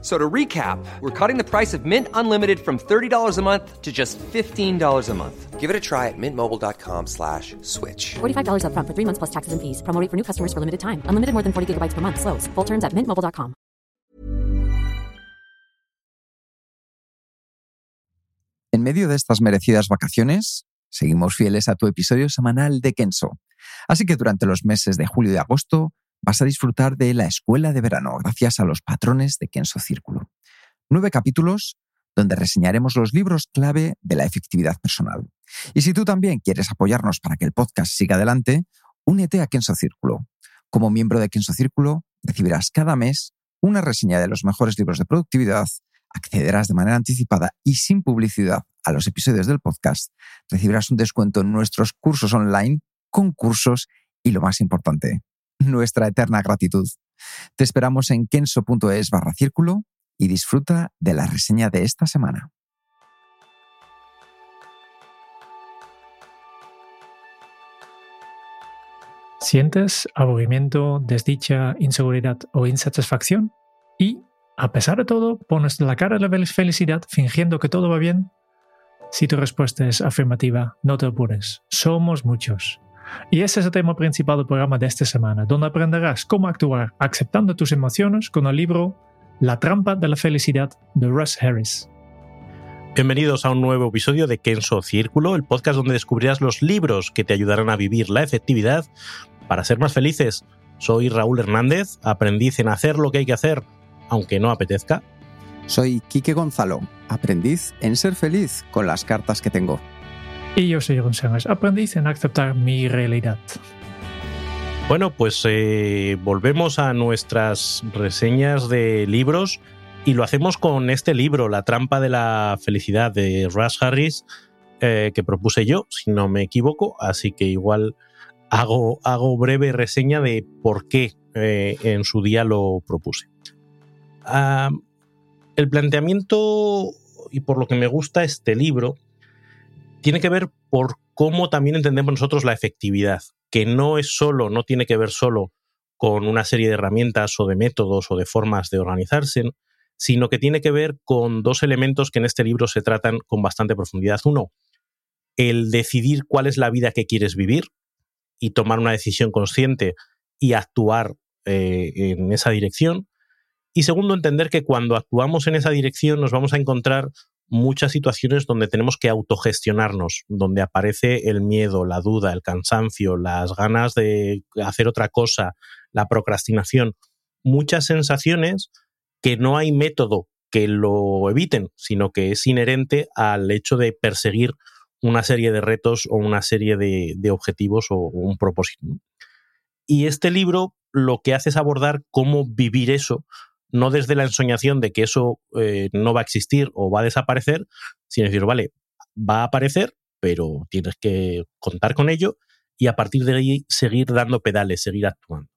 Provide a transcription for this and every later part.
So to recap, we're cutting the price of Mint Unlimited from $30 a month to just $15 a month. Give it a try at mintmobile.com slash switch. $45 upfront for three months plus taxes and fees. Promo rate for new customers for limited time. Unlimited more than 40 gigabytes per month. Slows. Full terms at mintmobile.com. En medio de estas merecidas vacaciones, seguimos fieles a tu episodio semanal de Kenso. Así que durante los meses de julio y agosto vas a disfrutar de la escuela de verano gracias a los patrones de Kenso Círculo. Nueve capítulos donde reseñaremos los libros clave de la efectividad personal. Y si tú también quieres apoyarnos para que el podcast siga adelante, únete a Kenso Círculo. Como miembro de Kenso Círculo, recibirás cada mes una reseña de los mejores libros de productividad, accederás de manera anticipada y sin publicidad a los episodios del podcast, recibirás un descuento en nuestros cursos online, concursos y lo más importante, nuestra eterna gratitud. Te esperamos en kenso.es barra círculo y disfruta de la reseña de esta semana. ¿Sientes aburrimiento, desdicha, inseguridad o insatisfacción? Y, a pesar de todo, pones la cara de la felicidad fingiendo que todo va bien. Si tu respuesta es afirmativa, no te apures. Somos muchos. Y ese es el tema principal del programa de esta semana, donde aprenderás cómo actuar aceptando tus emociones con el libro La trampa de la felicidad de Russ Harris. Bienvenidos a un nuevo episodio de Kenso Círculo, el podcast donde descubrirás los libros que te ayudarán a vivir la efectividad para ser más felices. Soy Raúl Hernández, aprendiz en hacer lo que hay que hacer, aunque no apetezca. Soy Quique Gonzalo, aprendiz en ser feliz con las cartas que tengo. Y yo soy González, aprendiz en aceptar mi realidad. Bueno, pues eh, volvemos a nuestras reseñas de libros y lo hacemos con este libro, La trampa de la felicidad de Russ Harris, eh, que propuse yo, si no me equivoco, así que igual hago, hago breve reseña de por qué eh, en su día lo propuse. Ah, el planteamiento y por lo que me gusta este libro tiene que ver por cómo también entendemos nosotros la efectividad, que no es solo, no tiene que ver solo con una serie de herramientas o de métodos o de formas de organizarse, sino que tiene que ver con dos elementos que en este libro se tratan con bastante profundidad. Uno, el decidir cuál es la vida que quieres vivir y tomar una decisión consciente y actuar eh, en esa dirección. Y segundo, entender que cuando actuamos en esa dirección nos vamos a encontrar muchas situaciones donde tenemos que autogestionarnos, donde aparece el miedo, la duda, el cansancio, las ganas de hacer otra cosa, la procrastinación, muchas sensaciones que no hay método que lo eviten, sino que es inherente al hecho de perseguir una serie de retos o una serie de, objetivos o, un propósito. Y este libro lo que hace es abordar cómo vivir eso no desde la ensoñación de que eso eh, no va a existir o va a desaparecer, sino decir, vale, va a aparecer, pero tienes que contar con ello y a partir de ahí seguir dando pedales, seguir actuando.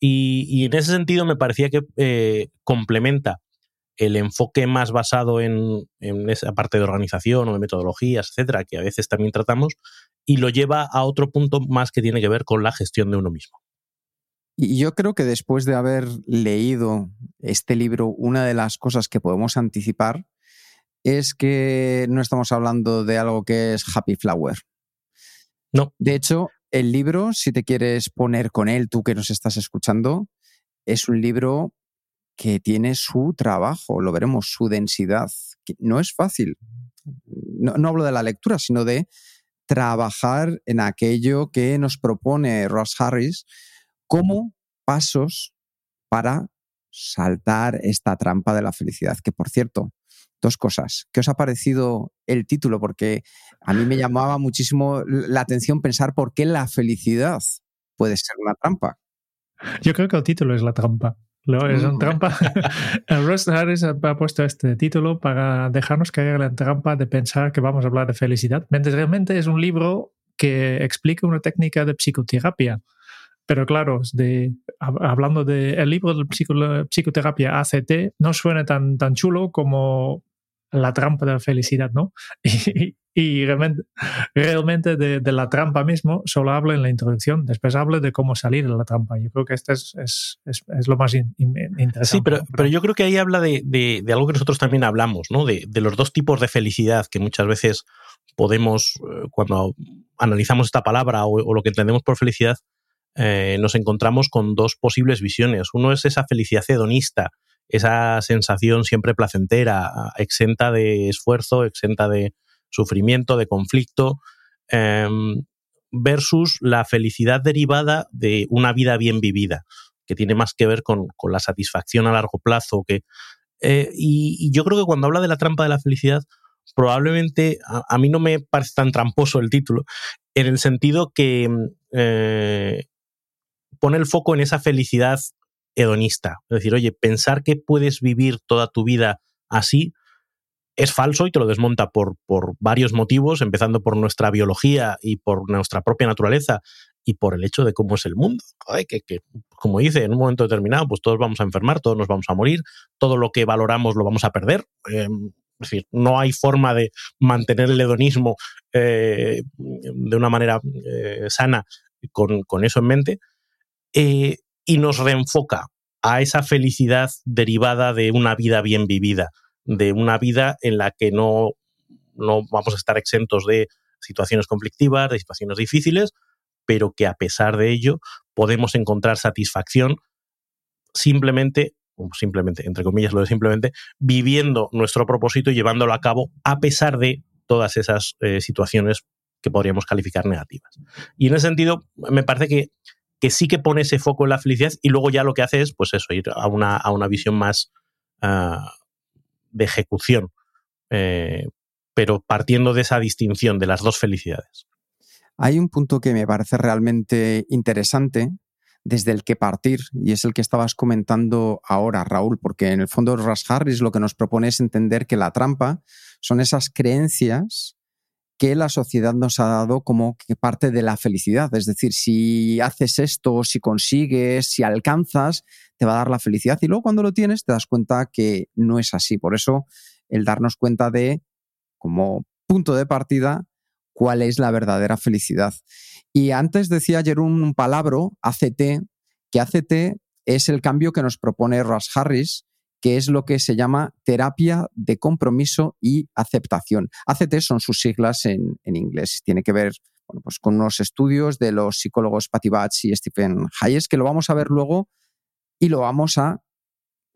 Y, en ese sentido me parecía que eh, complementa el enfoque más basado en, en, esa parte de organización o de metodologías, etcétera, que a veces también tratamos, y lo lleva a otro punto más que tiene que ver con la gestión de uno mismo. Y yo creo que después de haber leído este libro, una de las cosas que podemos anticipar es que no estamos hablando de algo que es happy flower. No. De hecho, el libro, si te quieres poner con él, tú que nos estás escuchando, es un libro que tiene su trabajo, lo veremos, su densidad. No es fácil. No, no hablo de la lectura, sino de trabajar en aquello que nos propone Ross Harris como pasos para saltar esta trampa de la felicidad. Que por cierto, dos cosas. ¿Qué os ha parecido el título? Porque a mí me llamaba muchísimo la atención pensar por qué la felicidad puede ser una trampa. Yo creo que el título es la trampa. es una trampa. Russ Harris ha puesto este título para dejarnos caer en la trampa de pensar que vamos a hablar de felicidad, mientras realmente es un libro que explica una técnica de psicoterapia pero claro, de, hablando del libro de psicoterapia ACT, no suena tan, tan chulo como la trampa de la felicidad, ¿no? Y, realmente, realmente de, la trampa mismo solo habla en la introducción, después habla de cómo salir de la trampa. Yo creo que este es, es, es, lo más interesante. Sí, pero, pero yo creo que ahí habla de, de, de algo que nosotros también hablamos, ¿no? De, los dos tipos de felicidad que muchas veces podemos, eh, cuando analizamos esta palabra o, lo que entendemos por felicidad, eh, nos encontramos con dos posibles visiones. Uno es esa felicidad hedonista, esa sensación siempre placentera, exenta de esfuerzo, exenta de sufrimiento, de conflicto, em, versus la felicidad derivada de una vida bien vivida, que tiene más que ver con, la satisfacción a largo plazo. Que, eh, y, yo creo que cuando habla de la trampa de la felicidad, probablemente a, mí no me parece tan tramposo el título, en el sentido que eh, pone el foco en esa felicidad hedonista. Es decir, oye, pensar que puedes vivir toda tu vida así es falso y te lo desmonta por, por varios motivos, empezando por nuestra biología y por nuestra propia naturaleza y por el hecho de cómo es el mundo. que, como dice, en un momento determinado, pues todos vamos a enfermar, todos nos vamos a morir, todo lo que valoramos lo vamos a perder. Em, es decir, no hay forma de mantener el hedonismo eh, de una manera eh, sana con, con, eso en mente. Eh, y nos reenfoca a esa felicidad derivada de una vida bien vivida, de una vida en la que no, no vamos a estar exentos de situaciones conflictivas, de situaciones difíciles, pero que a pesar de ello podemos encontrar satisfacción simplemente, simplemente, entre comillas lo de simplemente, viviendo nuestro propósito y llevándolo a cabo a pesar de todas esas eh, situaciones que podríamos calificar negativas. Y en ese sentido, me parece que que sí que pone ese foco en la felicidad y luego ya lo que hace es, pues eso, ir a una, a una visión más ah, de ejecución, eh, pero partiendo de esa distinción de las dos felicidades. Hay un punto que me parece realmente interesante desde el que partir, y es el que estabas comentando ahora, Raúl, porque en el fondo Ras Harris lo que nos propone es entender que la trampa son esas creencias que la sociedad nos ha dado como que parte de la felicidad. Es decir, si haces esto, si consigues, si alcanzas, te va a dar la felicidad. Y luego cuando lo tienes te das cuenta que no es así. Por eso el darnos cuenta de, como punto de partida, cuál es la verdadera felicidad. Y antes decía ayer un palabra, ACT, que ACT es el cambio que nos propone Ross Harris que es lo que se llama terapia de compromiso y aceptación. ACT son sus siglas en, inglés. Tiene que ver pues con unos estudios de los psicólogos Patty Batch y Stephen Hayes, que lo vamos a ver luego y lo vamos a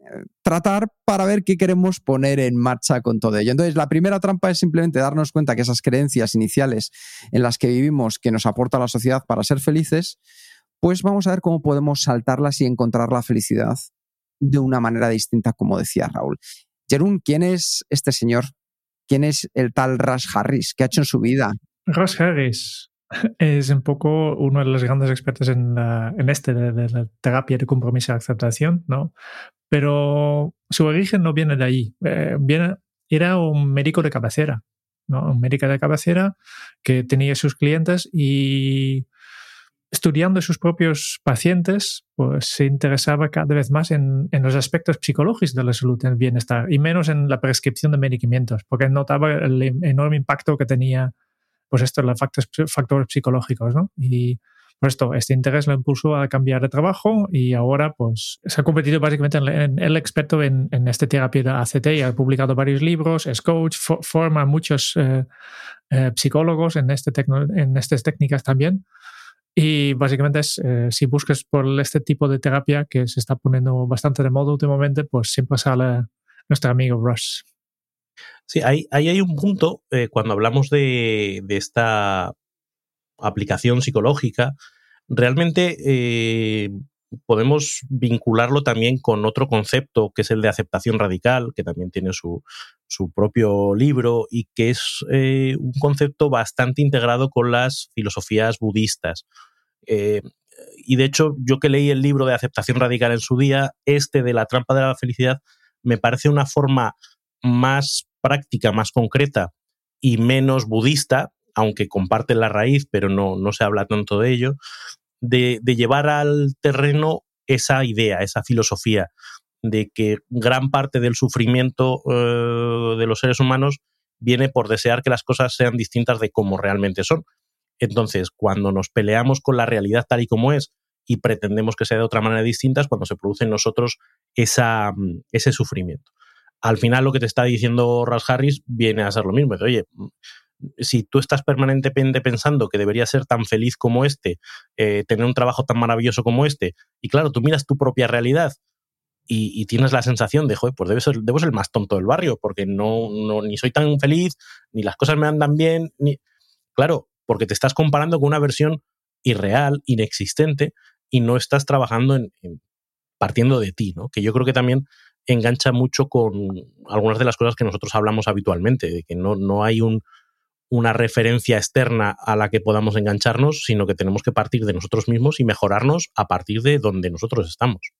eh, tratar para ver qué queremos poner en marcha con todo ello. Entonces, la primera trampa es simplemente darnos cuenta que esas creencias iniciales en las que vivimos, que nos aporta la sociedad para ser felices, pues vamos a ver cómo podemos saltarlas y encontrar la felicidad de una manera distinta, como decía Raúl. Jerún, ¿quién es este señor? ¿Quién es el tal Rush Harris? ¿Qué ha hecho en su vida? Rush Harris es un poco uno de los grandes expertos en, en este de, la terapia de compromiso y aceptación, ¿no? Pero su origen no viene de allí. Eh, viene, era un médico de cabecera, ¿no? Un médico de cabecera que tenía sus clientes y estudiando sus propios pacientes, pues se interesaba cada vez más en, los aspectos psicológicos de la salud, en el bienestar, y menos en la prescripción de medicamentos, porque notaba el enorme impacto que tenía pues esto, los factores, psicológicos, ¿no? Y por esto, este interés lo impulsó a cambiar de trabajo y ahora pues se ha convertido básicamente en, el experto en, en esta terapia de ACT y ha publicado varios libros, es coach, forma a muchos eh, eh, psicólogos en, este en estas técnicas también. Y básicamente es, eh, si buscas por este tipo de terapia que se está poniendo bastante de moda últimamente, pues siempre sale nuestro amigo Rush. Sí, ahí, hay un punto, eh, cuando hablamos de, esta aplicación psicológica, realmente eh, podemos vincularlo también con otro concepto que es el de aceptación radical, que también tiene su, propio libro y que es eh, un concepto bastante integrado con las filosofías budistas. Eh, y de hecho, yo que leí el libro de aceptación radical en su día, este de la trampa de la felicidad, me parece una forma más práctica, más concreta y menos budista, aunque comparten la raíz, pero no, no se habla tanto de ello, de, llevar al terreno esa idea, esa filosofía de que gran parte del sufrimiento eh, de los seres humanos viene por desear que las cosas sean distintas de como realmente son. Entonces, cuando nos peleamos con la realidad tal y como es y pretendemos que sea de otra manera distinta, es cuando se produce en nosotros mm, ese sufrimiento. Al final, lo que te está diciendo Ross Harris viene a ser lo mismo. Oye, mm, si tú estás permanentemente pensando que debería ser tan feliz como este, eh, tener un trabajo tan maravilloso como este, y claro, tú miras tu propia realidad y, tienes la sensación de, joder, pues debo ser, el más tonto del barrio, porque no, no, ni soy tan feliz, ni las cosas me andan bien, ni... Claro, porque te estás comparando con una versión irreal, inexistente, y no estás trabajando en, partiendo de ti, ¿no? Que yo creo que también engancha mucho con algunas de las cosas que nosotros hablamos habitualmente, de que no, no hay un, una referencia externa a la que podamos engancharnos, sino que tenemos que partir de nosotros mismos y mejorarnos a partir de donde nosotros estamos.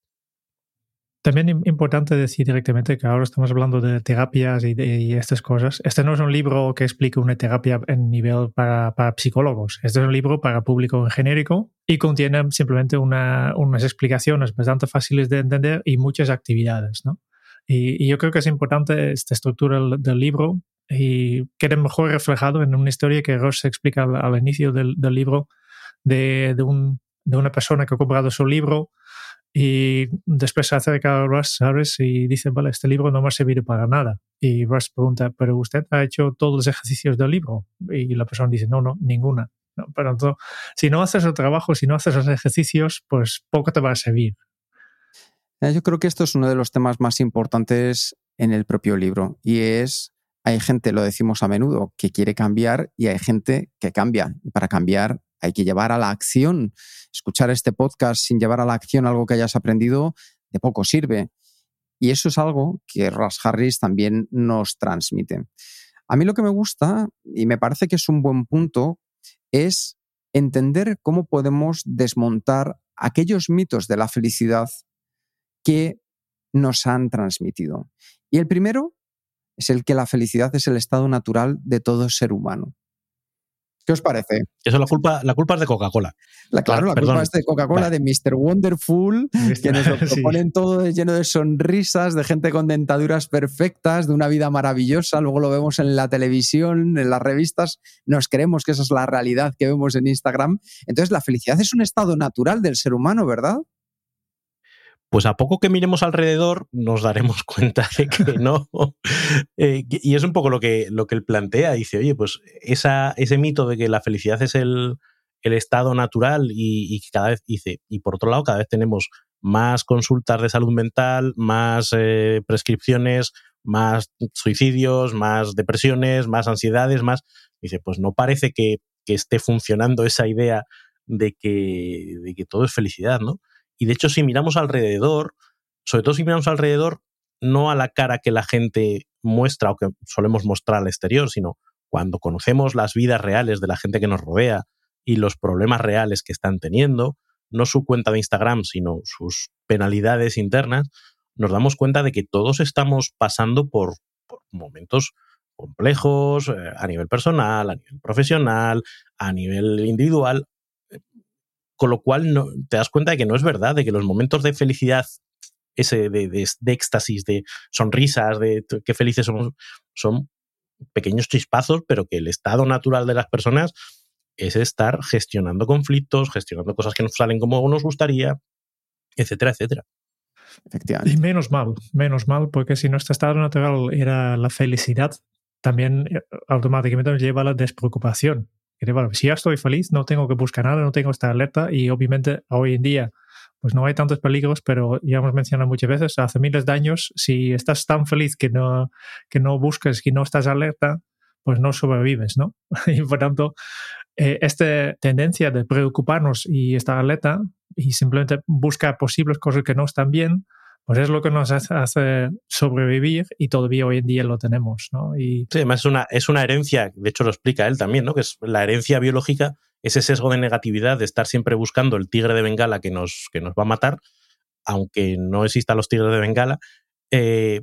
También importante decir directamente que ahora estamos hablando de terapias y, de, estas cosas. Este no es un libro que explique una terapia en nivel para, psicólogos. Este es un libro para público en genérico y contiene simplemente unas explicaciones bastante fáciles de entender y muchas actividades. ¿no? Y, yo creo que es importante esta estructura del, libro y queda mejor reflejado en una historia que Ross explica al, inicio del, libro de, de una persona que ha comprado su libro y después se acerca a Russ, ¿sabes? Y dice, vale, este libro no me ha servido para nada. Y Russ pregunta, ¿pero usted ha hecho todos los ejercicios del libro? Y la persona dice, no, no, ninguna. pero si no haces el trabajo, si no haces los ejercicios, pues poco te va a servir. Eh, yo creo que esto es uno de los temas más importantes en el propio libro y es, hay gente, lo decimos a menudo, que quiere cambiar y hay gente que cambia. Y para cambiar hay que llevar a la acción. Escuchar este podcast sin llevar a la acción algo que hayas aprendido, de poco sirve. Y eso es algo que Ross Harris también nos transmite. A mí lo que me gusta, y me parece que es un buen punto, es entender cómo podemos desmontar aquellos mitos de la felicidad que nos han transmitido. Y el primero es el que la felicidad es el estado natural de todo ser humano. ¿Qué os parece? Eso la culpa, la culpa es de Coca-Cola. claro, la culpa es de Coca-Cola, de Mr. Wonderful, que nos lo proponen todo lleno de sonrisas, de gente con dentaduras perfectas, de una vida maravillosa. Luego lo vemos en la televisión, en las revistas. Nos creemos que esa es la realidad que vemos en Instagram. Entonces, la felicidad es un estado natural del ser humano, ¿verdad? Pues a poco que miremos alrededor nos daremos cuenta de que no. Eh, y es un poco lo que, lo que él plantea. Dice, oye, pues esa, ese mito de que la felicidad es el, estado natural y, cada vez, dice, y por otro lado, cada vez tenemos más consultas de salud mental, más eh, prescripciones, más suicidios, más depresiones, más ansiedades, más... Dice, pues no parece que, que esté funcionando esa idea de que, de que todo es felicidad, ¿no? Y de hecho, si miramos alrededor, sobre todo si miramos alrededor, no a la cara que la gente muestra o que solemos mostrar al exterior, sino cuando conocemos las vidas reales de la gente que nos rodea y los problemas reales que están teniendo, no su cuenta de Instagram, sino sus penalidades internas, nos damos cuenta de que todos estamos pasando por, momentos complejos eh, a nivel personal, a nivel profesional, a nivel individual, con lo cual no, te das cuenta de que no es verdad, de que los momentos de felicidad, ese de, de, éxtasis, de sonrisas, de qué felices somos, son pequeños chispazos, pero que el estado natural de las personas es estar gestionando conflictos, gestionando cosas que no salen como nos gustaría, etcétera, etcétera. Y menos mal, menos mal, porque si nuestro estado natural era la felicidad, también eh, automáticamente nos lleva a la despreocupación si ya estoy feliz, no tengo que buscar nada, no tengo que estar alerta y obviamente hoy en día pues no hay tantos peligros, pero ya hemos mencionado muchas veces, hace miles de años, si estás tan feliz que no, que no buscas, que no estás alerta, pues no sobrevives, ¿no? y por tanto, eh, esta tendencia de preocuparnos y estar alerta y simplemente buscar posibles cosas que no están bien, pues es lo que nos hace sobrevivir y todavía hoy en día lo tenemos, ¿no? Y... Sí, además es una, es una herencia, de hecho lo explica él también, ¿no? Que es la herencia biológica, ese sesgo de negatividad de estar siempre buscando el tigre de Bengala que nos, que nos va a matar, aunque no existan los tigres de Bengala, eh,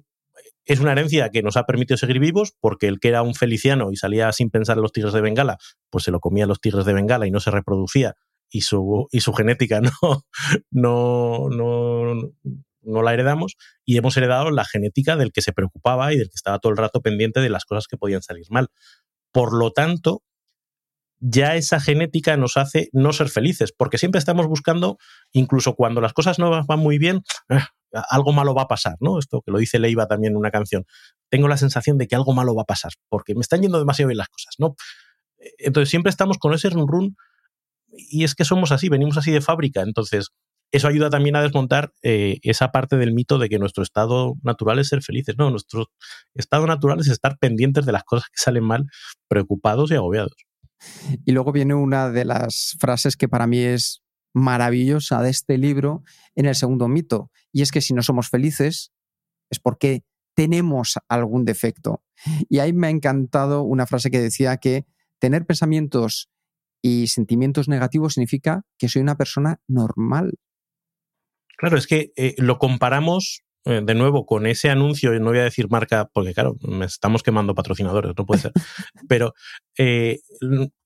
es una herencia que nos ha permitido seguir vivos porque el que era un feliciano y salía sin pensar en los tigres de Bengala, pues se lo comía los tigres de Bengala y no se reproducía y su, y su genética no, no, no, no la heredamos y hemos heredado la genética del que se preocupaba y del que estaba todo el rato pendiente de las cosas que podían salir mal. Por lo tanto, ya esa genética nos hace no ser felices, porque siempre estamos buscando, incluso cuando las cosas no van muy bien, eh, algo malo va a pasar, ¿no? Esto que lo dice Leiva también en una canción. Tengo la sensación de que algo malo va a pasar, porque me están yendo demasiado bien las cosas, ¿no? Entonces siempre estamos con ese run run y es que somos así, venimos así de fábrica, entonces eso ayuda también a desmontar eh, esa parte del mito de que nuestro estado natural es ser felices. No, nuestro estado natural es estar pendientes de las cosas que salen mal, preocupados y agobiados. Y luego viene una de las frases que para mí es maravillosa de este libro en el segundo mito, y es que si no somos felices es porque tenemos algún defecto. Y ahí me ha encantado una frase que decía que tener pensamientos y sentimientos negativos significa que soy una persona normal. Claro, es que eh, lo comparamos eh, de nuevo con ese anuncio, no voy a decir marca, porque claro, me estamos quemando patrocinadores, no puede ser, pero eh,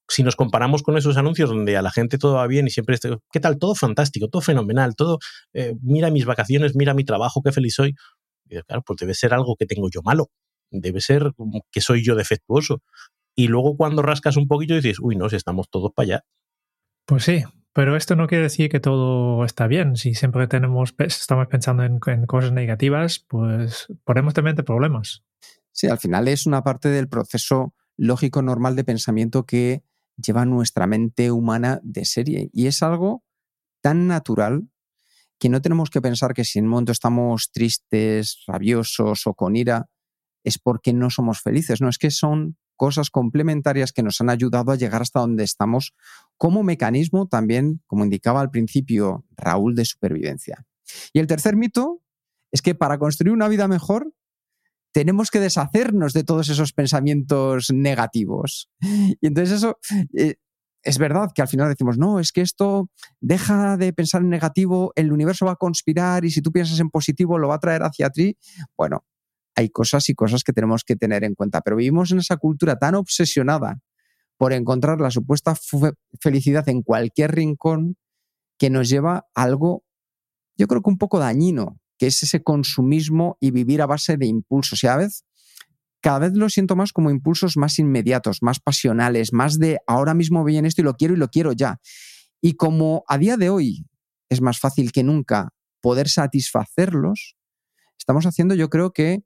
si nos comparamos con esos anuncios donde a la gente todo va bien y siempre, está, ¿qué tal? Todo fantástico, todo fenomenal, todo, mira mis vacaciones, mira mi trabajo, qué feliz soy. Y claro, pues debe ser algo que tengo yo malo, debe ser que soy yo defectuoso. Y luego cuando rascas un poquito dices, uy, no, si estamos todos para allá. Pues sí, pero esto no quiere decir que todo está bien. Si siempre tenemos, estamos pensando en, cosas negativas, pues ponemos también problemas. Sí, al final es una parte del proceso lógico normal de pensamiento que lleva nuestra mente humana de serie. Y es algo tan natural que no tenemos que pensar que si en un momento estamos tristes, rabiosos o con ira, es porque no somos felices. No, es que son cosas complementarias que nos han ayudado a llegar hasta donde estamos como mecanismo también, como indicaba al principio Raúl, de supervivencia. Y el tercer mito es que para construir una vida mejor tenemos que deshacernos de todos esos pensamientos negativos. Y entonces eso eh, es verdad que al final decimos, no, es que esto deja de pensar en negativo, el universo va a conspirar y si tú piensas en positivo lo va a traer hacia ti. Bueno, hay cosas y cosas que tenemos que tener en cuenta, pero vivimos en esa cultura tan obsesionada por encontrar la supuesta felicidad en cualquier rincón que nos lleva a algo, yo creo que un poco dañino, que es ese consumismo y vivir a base de impulsos. Y a veces, cada vez lo siento más como impulsos más inmediatos, más pasionales, más de ahora mismo en esto y lo quiero y lo quiero ya. Y como a día de hoy es más fácil que nunca poder satisfacerlos, estamos haciendo yo creo que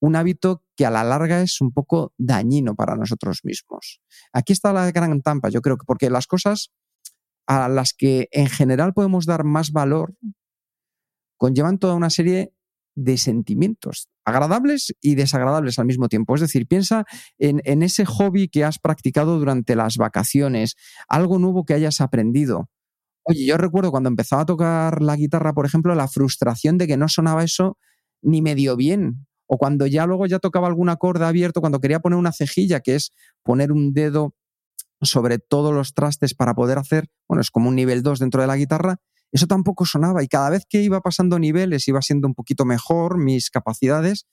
un hábito que a la larga es un poco dañino para nosotros mismos. Aquí está la gran tampa, yo creo que porque las cosas a las que en general podemos dar más valor conllevan toda una serie de sentimientos, agradables y desagradables al mismo tiempo. Es decir, piensa en, en, ese hobby que has practicado durante las vacaciones, algo nuevo que hayas aprendido. Oye, yo recuerdo cuando empezaba a tocar la guitarra, por ejemplo, la frustración de que no sonaba eso ni medio bien o cuando ya luego ya tocaba alguna corda abierto, cuando quería poner una cejilla, que es poner un dedo sobre todos los trastes para poder hacer, bueno, es como un nivel 2 dentro de la guitarra, eso tampoco sonaba y cada vez que iba pasando niveles, iba siendo un poquito mejor mis capacidades,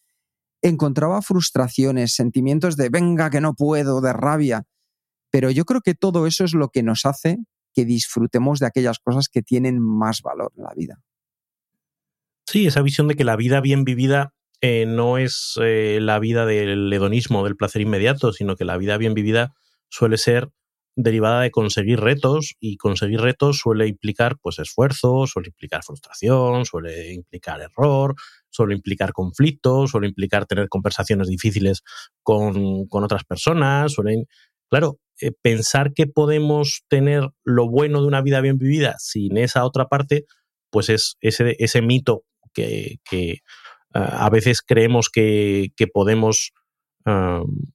encontraba frustraciones, sentimientos de venga que no puedo, de rabia, pero yo creo que todo eso es lo que nos hace que disfrutemos de aquellas cosas que tienen más valor en la vida. Sí, esa visión de que la vida bien vivida eh, no es eh, la vida del hedonismo, del placer inmediato, sino que la vida bien vivida suele ser derivada de conseguir retos y conseguir retos suele implicar pues esfuerzo, suele implicar frustración, suele implicar error, suele implicar conflictos, suele implicar tener conversaciones difíciles con, otras personas, suele, claro, eh, pensar que podemos tener lo bueno de una vida bien vivida sin esa otra parte, pues es ese, ese mito que a veces creemos que, podemos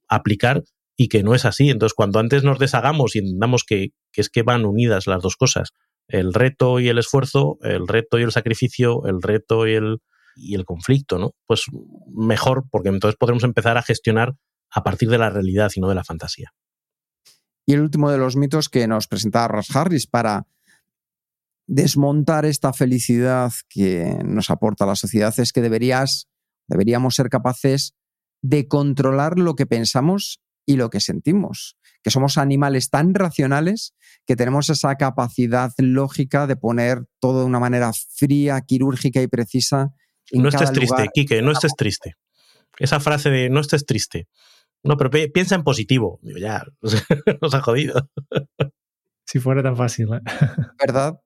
aplicar y que no es así. Entonces, cuando antes nos deshagamos y entendamos que, es que van unidas las dos cosas, el reto y el esfuerzo, el reto y el sacrificio, el reto y el, y el conflicto, ¿no? Pues mejor, porque entonces podremos empezar a gestionar a partir de la realidad y no de la fantasía. Y el último de los mitos que nos presentaba Ross Harris para desmontar esta felicidad que nos aporta la sociedad es que deberías, deberíamos ser capaces de controlar lo que pensamos y lo que sentimos. que somos animales tan racionales que tenemos esa capacidad lógica de poner todo de una manera fría, quirúrgica y precisa. no estés triste, Quique, no estés triste. Esa frase de no estés triste. No, pero piensa en positivo. Digo, ya, nos ha jodido. Si fuera tan fácil. ¿eh? ¿Verdad?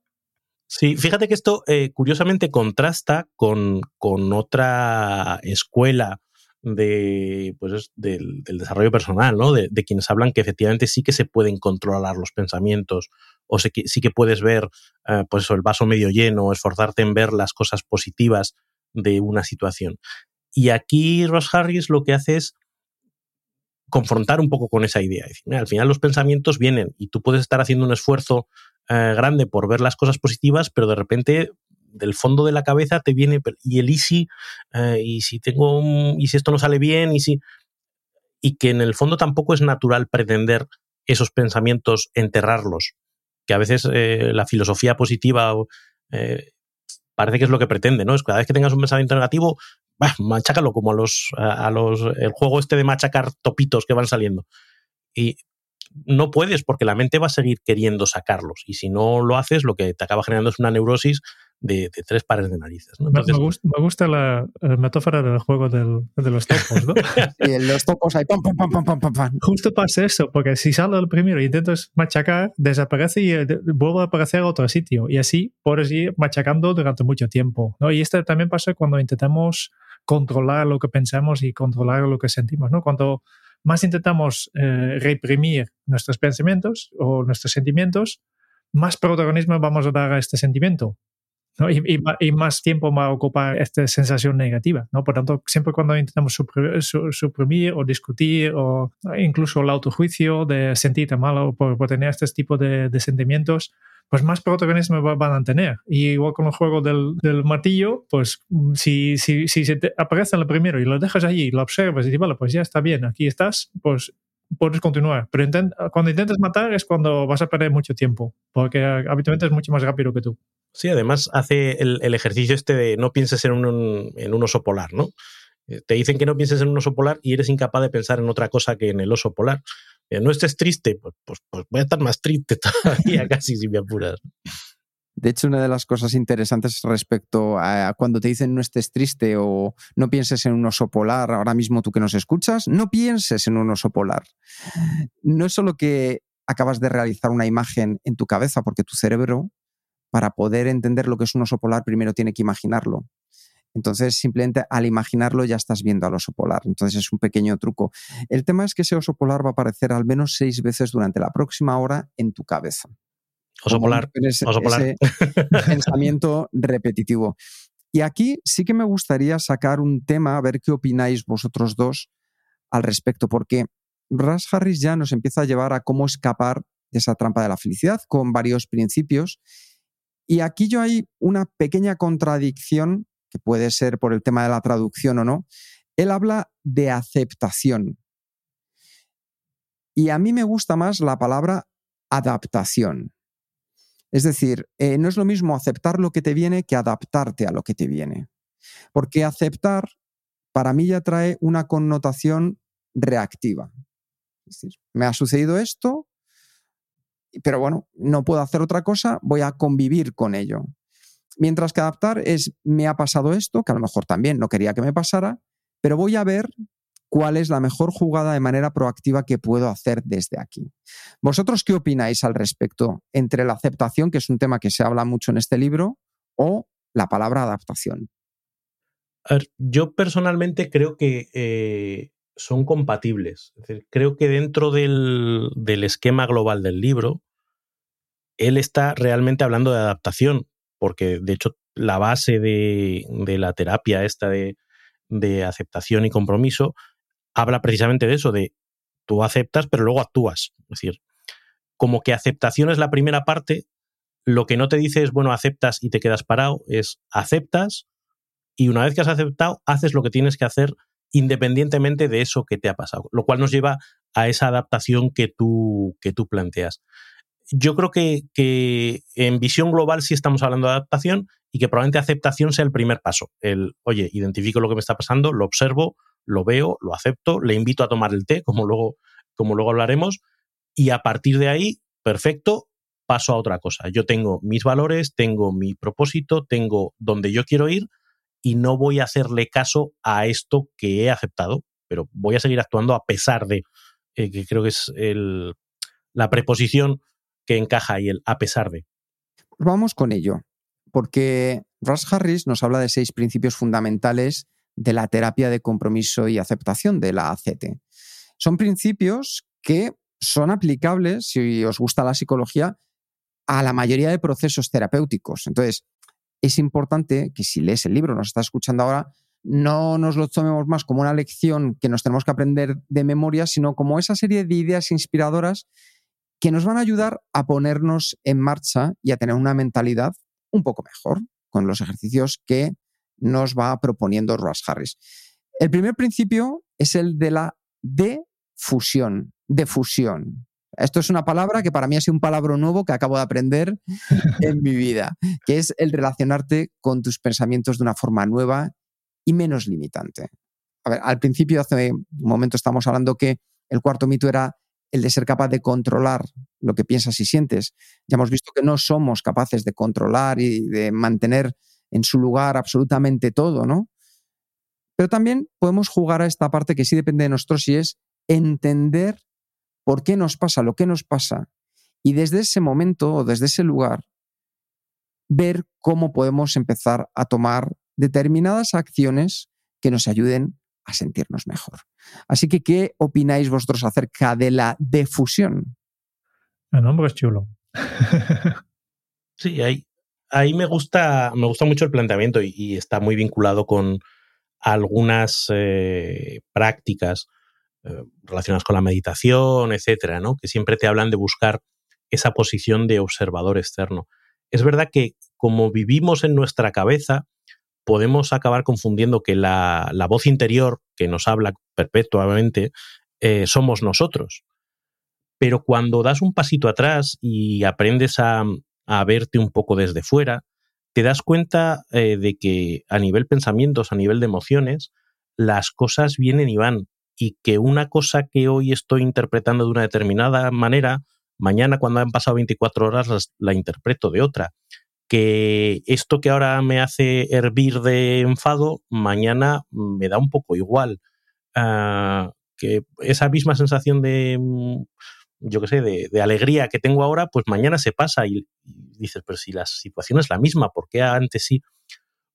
Sí, fíjate que esto eh, curiosamente contrasta con, con, otra escuela de, pues, del, desarrollo personal, ¿no? De, quienes hablan que efectivamente sí que se pueden controlar los pensamientos o sí que, puedes ver eh, pues el vaso medio lleno, esforzarte en ver las cosas positivas de una situación. Y aquí Ross Harris lo que hace es confrontar un poco con esa idea. al final los pensamientos vienen y tú puedes estar haciendo un esfuerzo eh, grande por ver las cosas positivas, pero de repente del fondo de la cabeza te viene y el easy eh, y si tengo y si esto no sale bien y si y que en el fondo tampoco es natural pretender esos pensamientos enterrarlos. Que a veces eh, la filosofía positiva parece que es lo que pretende no es cada vez que tengas un pensamiento negativo bah, como a los, a los, el juego este de machacar topitos que van saliendo. Y no puedes porque la mente va a seguir queriendo sacarlos. Y si no lo haces, lo que te acaba generando es una neurosis de, tres pares de narices. me, gusta, la, metáfora del juego del, de los topos, ¿no? y los topos hay pam, pam, pam, pam, pam, pam. Justo pasa eso, porque si sale el primero y intentas machacar, desaparece y eh, vuelve a aparecer a otro sitio. Y así puedes ir machacando durante mucho tiempo. ¿no? Y esto también pasa cuando intentamos controlar lo que pensamos y controlar lo que sentimos. ¿no? Cuanto más intentamos eh, reprimir nuestros pensamientos o nuestros sentimientos, más protagonismo vamos a dar a este sentimiento. Y, más tiempo va a ocupar esta sensación negativa. ¿no? Por tanto, siempre cuando intentamos suprimir, o discutir o incluso el autojuicio de sentirte mal por, por tener este tipo de, de sentimientos, pues más protagonismo van a tener. Y igual con el juego del, del martillo, pues mm, si, si, si se te aparece en el primero y lo dejas allí, lo observas y dices, vale, pues ya está bien, aquí estás, pues puedes continuar. Pero cuando intentas matar es cuando vas a perder mucho tiempo, porque habitualmente es mucho más rápido que tú. Sí, además hace el, el ejercicio este de no pienses en un, en un oso polar, ¿no? Eh, te dicen que no pienses en un oso polar y eres incapaz de pensar en otra cosa que en el oso polar. Eh, no estés triste, pues, pues, pues, voy a estar más triste todavía, casi si me apuras. De hecho, una de las cosas interesantes respecto a cuando te dicen no estés triste o no pienses en un oso polar, ahora mismo tú que nos escuchas, no pienses en un oso polar. No es solo que acabas de realizar una imagen en tu cabeza, porque tu cerebro, para poder entender lo que es un oso polar, primero tiene que imaginarlo. Entonces, simplemente al imaginarlo ya estás viendo al oso polar. Entonces, es un pequeño truco. El tema es que ese oso polar va a aparecer al menos seis veces durante la próxima hora en tu cabeza. Oso polar. oso polar. pensamiento repetitivo. Y aquí sí que me gustaría sacar un tema, a ver qué opináis vosotros dos al respecto, porque Ras Harris ya nos empieza a llevar a cómo escapar de esa trampa de la felicidad con varios principios. Y aquí yo hay una pequeña contradicción que puede ser por el tema de la traducción o no, él habla de aceptación. Y a mí me gusta más la palabra adaptación. Es decir, eh, no es lo mismo aceptar lo que te viene que adaptarte a lo que te viene. Porque aceptar para mí ya trae una connotación reactiva. Es decir, me ha sucedido esto, pero bueno, no puedo hacer otra cosa, voy a convivir con ello. Mientras que adaptar es, me ha pasado esto, que a lo mejor también no quería que me pasara, pero voy a ver cuál es la mejor jugada de manera proactiva que puedo hacer desde aquí. ¿Vosotros qué opináis al respecto entre la aceptación, que es un tema que se habla mucho en este libro, o la palabra adaptación? yo personalmente creo que eh, son compatibles. creo que dentro del, del esquema global del libro, él está realmente hablando de adaptación, porque de hecho la base de, la terapia esta de, aceptación y compromiso habla precisamente de eso, de tú aceptas pero luego actúas. Es decir, como que aceptación es la primera parte, lo que no te dice es, bueno, aceptas y te quedas parado, es aceptas y una vez que has aceptado, haces lo que tienes que hacer independientemente de eso que te ha pasado, lo cual nos lleva a esa adaptación que tú, que tú planteas yo creo que, que, en visión global sí estamos hablando de adaptación y que probablemente aceptación sea el primer paso. El, oye, identifico lo que me está pasando, lo observo, lo veo, lo acepto, le invito a tomar el té, como luego, como luego hablaremos, y a partir de ahí, perfecto, paso a otra cosa. Yo tengo mis valores, tengo mi propósito, tengo donde yo quiero ir y no voy a hacerle caso a esto que he aceptado, pero voy a seguir actuando a pesar de, eh, que creo que es el, la preposición que encaja ahí, el a pesar de. Vamos con ello, porque Russ Harris nos habla de seis principios fundamentales de la terapia de compromiso y aceptación de la ACT. Son principios que son aplicables, si os gusta la psicología, a la mayoría de procesos terapéuticos. Entonces, es importante que si lees el libro, nos estás escuchando ahora, no nos lo tomemos más como una lección que nos tenemos que aprender de memoria, sino como esa serie de ideas inspiradoras que nos van a ayudar a ponernos en marcha y a tener una mentalidad un poco mejor con los ejercicios que nos va proponiendo Ross Harris. El primer principio es el de la defusión, defusión. Esto es una palabra que para mí ha sido un palabra nuevo que acabo de aprender en mi vida, que es el relacionarte con tus pensamientos de una forma nueva y menos limitante. A ver, al principio, hace un momento estamos hablando que el cuarto mito era el de ser capaz de controlar lo que piensas y sientes. Ya hemos visto que no somos capaces de controlar y de mantener en su lugar absolutamente todo, ¿no? Pero también podemos jugar a esta parte que sí depende de nosotros y es entender por qué nos pasa lo que nos pasa y desde ese momento o desde ese lugar ver cómo podemos empezar a tomar determinadas acciones que nos ayuden a sentirnos mejor. Así que, ¿qué opináis vosotros acerca de la defusión? El nombre es chulo. sí, ahí, ahí me gusta, me gusta mucho el planteamiento y, está muy vinculado con algunas eh, prácticas eh, relacionadas con la meditación, etcétera, ¿no? Que siempre te hablan de buscar esa posición de observador externo. Es verdad que como vivimos en nuestra cabeza, podemos acabar confundiendo que la, voz interior que nos habla perpetuamente eh, somos nosotros. Pero cuando das un pasito atrás y aprendes a, verte un poco desde fuera, te das cuenta eh, de que a nivel pensamientos, a nivel de emociones, las cosas vienen y van. Y que una cosa que hoy estoy interpretando de una determinada manera, mañana cuando han pasado 24 horas la interpreto de otra que esto que ahora me hace hervir de enfado, mañana me da un poco igual. Ah, que esa misma sensación de, mm, yo qué sé, de, alegría que tengo ahora, pues mañana se pasa y, dices, pero si la situación es la misma, ¿por qué antes sí?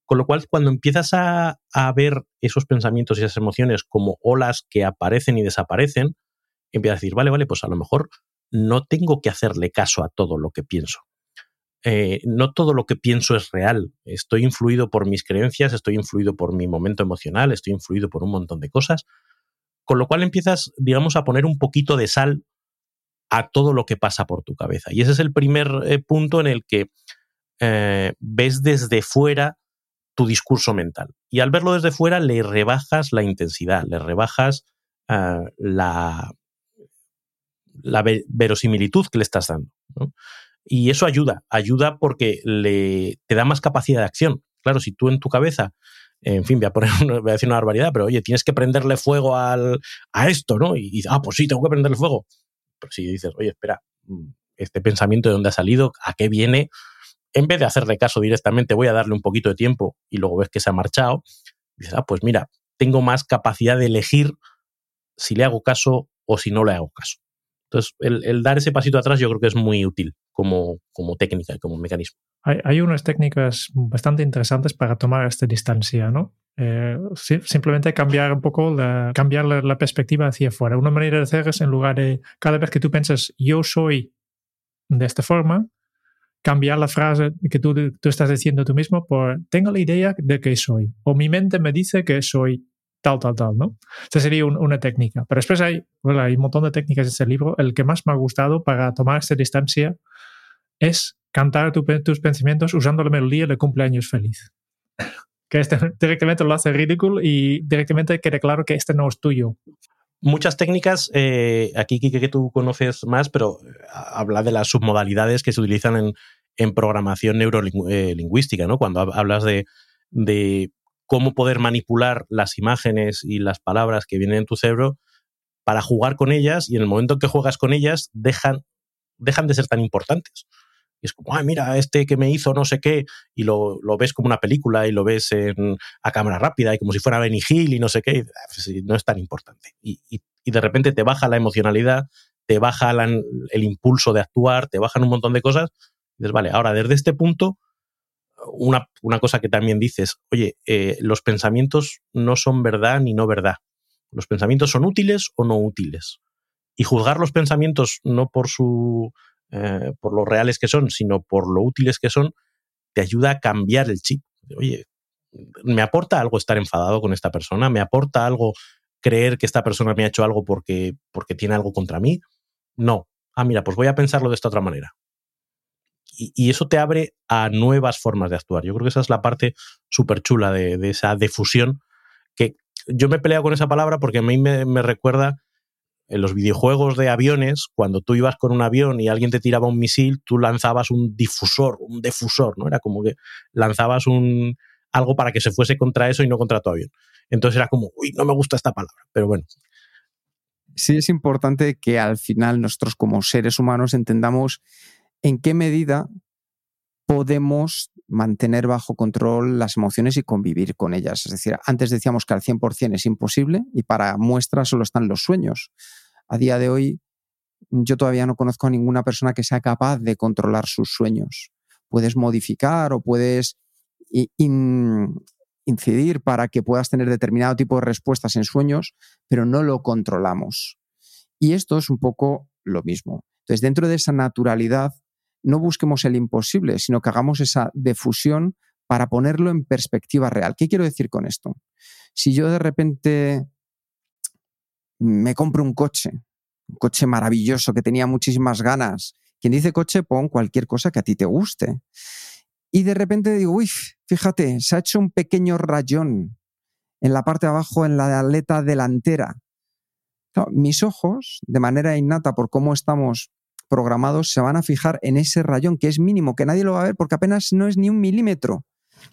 Con lo cual, cuando empiezas a, a, ver esos pensamientos y esas emociones como olas que aparecen y desaparecen, empiezas a decir, vale, vale, pues a lo mejor no tengo que hacerle caso a todo lo que pienso. Eh, no todo lo que pienso es real. Estoy influido por mis creencias, estoy influido por mi momento emocional, estoy influido por un montón de cosas. Con lo cual empiezas, digamos, a poner un poquito de sal a todo lo que pasa por tu cabeza. Y ese es el primer eh, punto en el que eh, ves desde fuera tu discurso mental. Y al verlo desde fuera le rebajas la intensidad, le rebajas la, la verosimilitud que le estás dando. Y eso ayuda, ayuda porque le, te da más capacidad de acción. Claro, si tú en tu cabeza, en fin, voy a, poner voy a decir una barbaridad, pero oye, tienes que prenderle fuego al, a esto, ¿no? Y dices, ah, pues sí, tengo que prenderle fuego. Si dices, oye, espera, mm, este pensamiento de dónde ha salido, a qué viene, en vez de hacerle caso directamente, voy a darle un poquito de tiempo y luego ves que se ha marchado, dices, ah, pues mira, tengo más capacidad de elegir si le hago caso o si no le hago caso. Entonces, el, dar ese pasito atrás yo creo que es muy útil como, como técnica como mecanismo. Hay, hay, unas técnicas bastante interesantes para tomar esta distancia, ¿no? Eh, simplemente cambiar un poco, la, cambiar la, perspectiva hacia afuera. Una manera de hacer es en lugar de cada vez que tú piensas yo soy de esta forma, cambiar la frase que tú, tú estás diciendo tú mismo por tengo la idea de que soy o mi mente me dice que soy tal, tal, tal, ¿no? Esta sería una técnica. Pero después hay, hay un montón de técnicas en este libro. El que más me ha gustado para tomar esta distancia es cantar tus pensamientos usando la melodía de cumpleaños feliz. que este directamente lo hace ridículo y directamente quede claro que este no es tuyo. Muchas técnicas, eh, aquí Kike que tú conoces más, pero eh, habla de las submodalidades que se utilizan en, en programación neurolingüística, ¿no? Cuando hablas de cómo poder manipular las imágenes y las palabras que vienen en tu cerebro para jugar con ellas y en el momento que juegas con ellas dejan, de ser tan importantes. Y es como, ay, mira, este que me hizo no sé qué, y lo, ves como una película y lo ves en, a cámara rápida y como si fuera Benny Hill y no sé qué, pues no es tan importante. Y, de repente te baja la emocionalidad, te baja el impulso de actuar, te bajan un montón de cosas. Y dices, vale, ahora desde este punto, una, cosa que también dices, oye, eh, los pensamientos no son verdad ni no verdad. Los pensamientos son útiles o no útiles. Y juzgar los pensamientos no por su eh, por lo reales que son, sino por lo útiles que son, te ayuda a cambiar el chip. Oye, ¿me aporta algo estar enfadado con esta persona? ¿Me aporta algo creer que esta persona me ha hecho algo porque, porque tiene algo contra mí? No. Ah, mira, pues voy a pensarlo de esta otra manera. Y, eso te abre a nuevas formas de actuar. Yo creo que esa es la parte súper chula de, esa difusión, que yo me he peleado con esa palabra porque a mí me recuerda en los videojuegos de aviones, cuando tú ibas con un avión y alguien te tiraba un misil, tú lanzabas un difusor, un defusor, ¿no? Era como que lanzabas un algo para que se fuese contra eso y no contra tu avión. Entonces era como, uy, no me gusta esta palabra, pero bueno. Sí es importante que al final nosotros como seres humanos entendamos en qué medida podemos mantener bajo control las emociones y convivir con ellas. Es decir, antes decíamos que al 100% es imposible y para muestra solo están los sueños. A día de hoy, yo todavía no conozco a ninguna persona que sea capaz de controlar sus sueños. Puedes modificar o puedes incidir para que puedas tener determinado tipo de respuestas en sueños, pero no lo controlamos. Y esto es un poco lo mismo. Entonces, dentro de esa naturalidad no busquemos el imposible, sino que hagamos esa defusión para ponerlo en perspectiva real. ¿Qué quiero decir con esto? Si yo de repente me compro un coche, un coche maravilloso que tenía muchísimas ganas, quien dice coche, pon cualquier cosa que a ti te guste. Y de repente digo, uy, fíjate, se ha hecho un pequeño rayón en la parte de abajo, en la aleta delantera. mis ojos, de manera innata por cómo estamos programados se van a fijar en ese rayón que es mínimo, que nadie lo va a ver porque apenas no es ni un milímetro.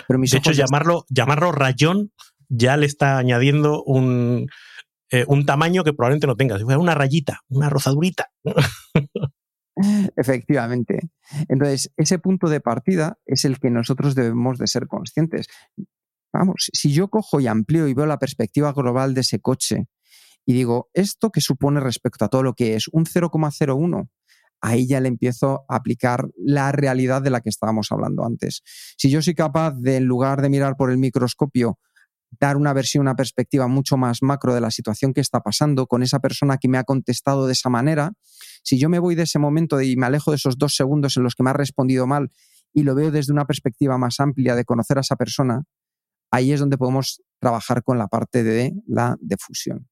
Pero de hecho, llamarlo, llamarlo rayón ya le está añadiendo un, eh, un tamaño que probablemente no tenga. Si fuera una rayita, una rozadurita. Efectivamente. Entonces, ese punto de partida es el que nosotros debemos de ser conscientes. Vamos, si yo cojo y amplío y veo la perspectiva global de ese coche y digo, ¿esto que supone respecto a todo lo que es un 0,01? Ahí ya le empiezo a aplicar la realidad de la que estábamos hablando antes. Si yo soy capaz de, en lugar de mirar por el microscopio, dar una versión, una perspectiva mucho más macro de la situación que está pasando con esa persona que me ha contestado de esa manera, si yo me voy de ese momento y me alejo de esos dos segundos en los que me ha respondido mal y lo veo desde una perspectiva más amplia de conocer a esa persona, ahí es donde podemos trabajar con la parte de la difusión.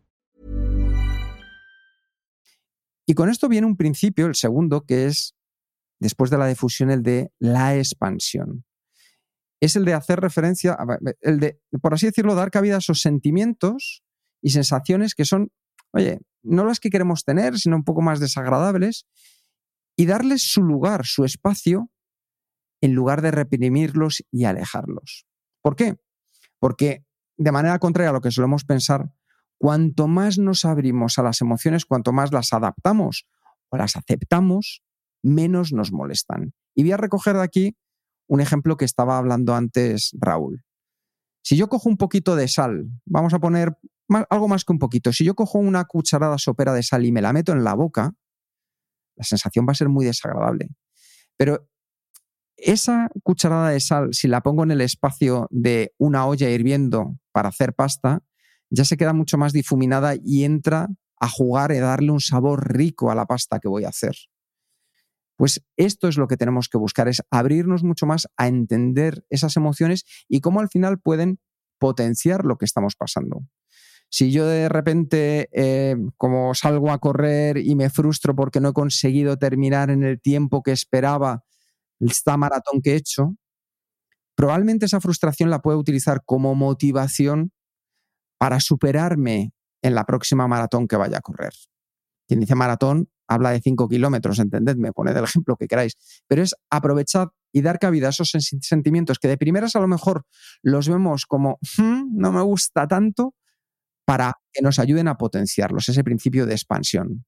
Y con esto viene un principio, el segundo, que es, después de la difusión, el de la expansión. Es el de hacer referencia, el de, por así decirlo, dar cabida a esos sentimientos y sensaciones que son, oye, no las que queremos tener, sino un poco más desagradables, y darles su lugar, su espacio, en lugar de reprimirlos y alejarlos. ¿Por qué? Porque de manera contraria a lo que solemos pensar, Cuanto más nos abrimos a las emociones, cuanto más las adaptamos o las aceptamos, menos nos molestan. Y voy a recoger de aquí un ejemplo que estaba hablando antes Raúl. Si yo cojo un poquito de sal, vamos a poner algo más que un poquito, si yo cojo una cucharada sopera de sal y me la meto en la boca, la sensación va a ser muy desagradable. Pero esa cucharada de sal, si la pongo en el espacio de una olla hirviendo para hacer pasta, ya se queda mucho más difuminada y entra a jugar y darle un sabor rico a la pasta que voy a hacer. Pues esto es lo que tenemos que buscar, es abrirnos mucho más a entender esas emociones y cómo al final pueden potenciar lo que estamos pasando. Si yo de repente, eh, como salgo a correr y me frustro porque no he conseguido terminar en el tiempo que esperaba esta maratón que he hecho, probablemente esa frustración la puedo utilizar como motivación para superarme en la próxima maratón que vaya a correr. Quien dice maratón habla de 5 kilómetros, entendedme, poned el ejemplo que queráis, pero es aprovechar y dar cabida a esos sentimientos que de primeras a lo mejor los vemos como hmm, no me gusta tanto para que nos ayuden a potenciarlos, ese principio de expansión.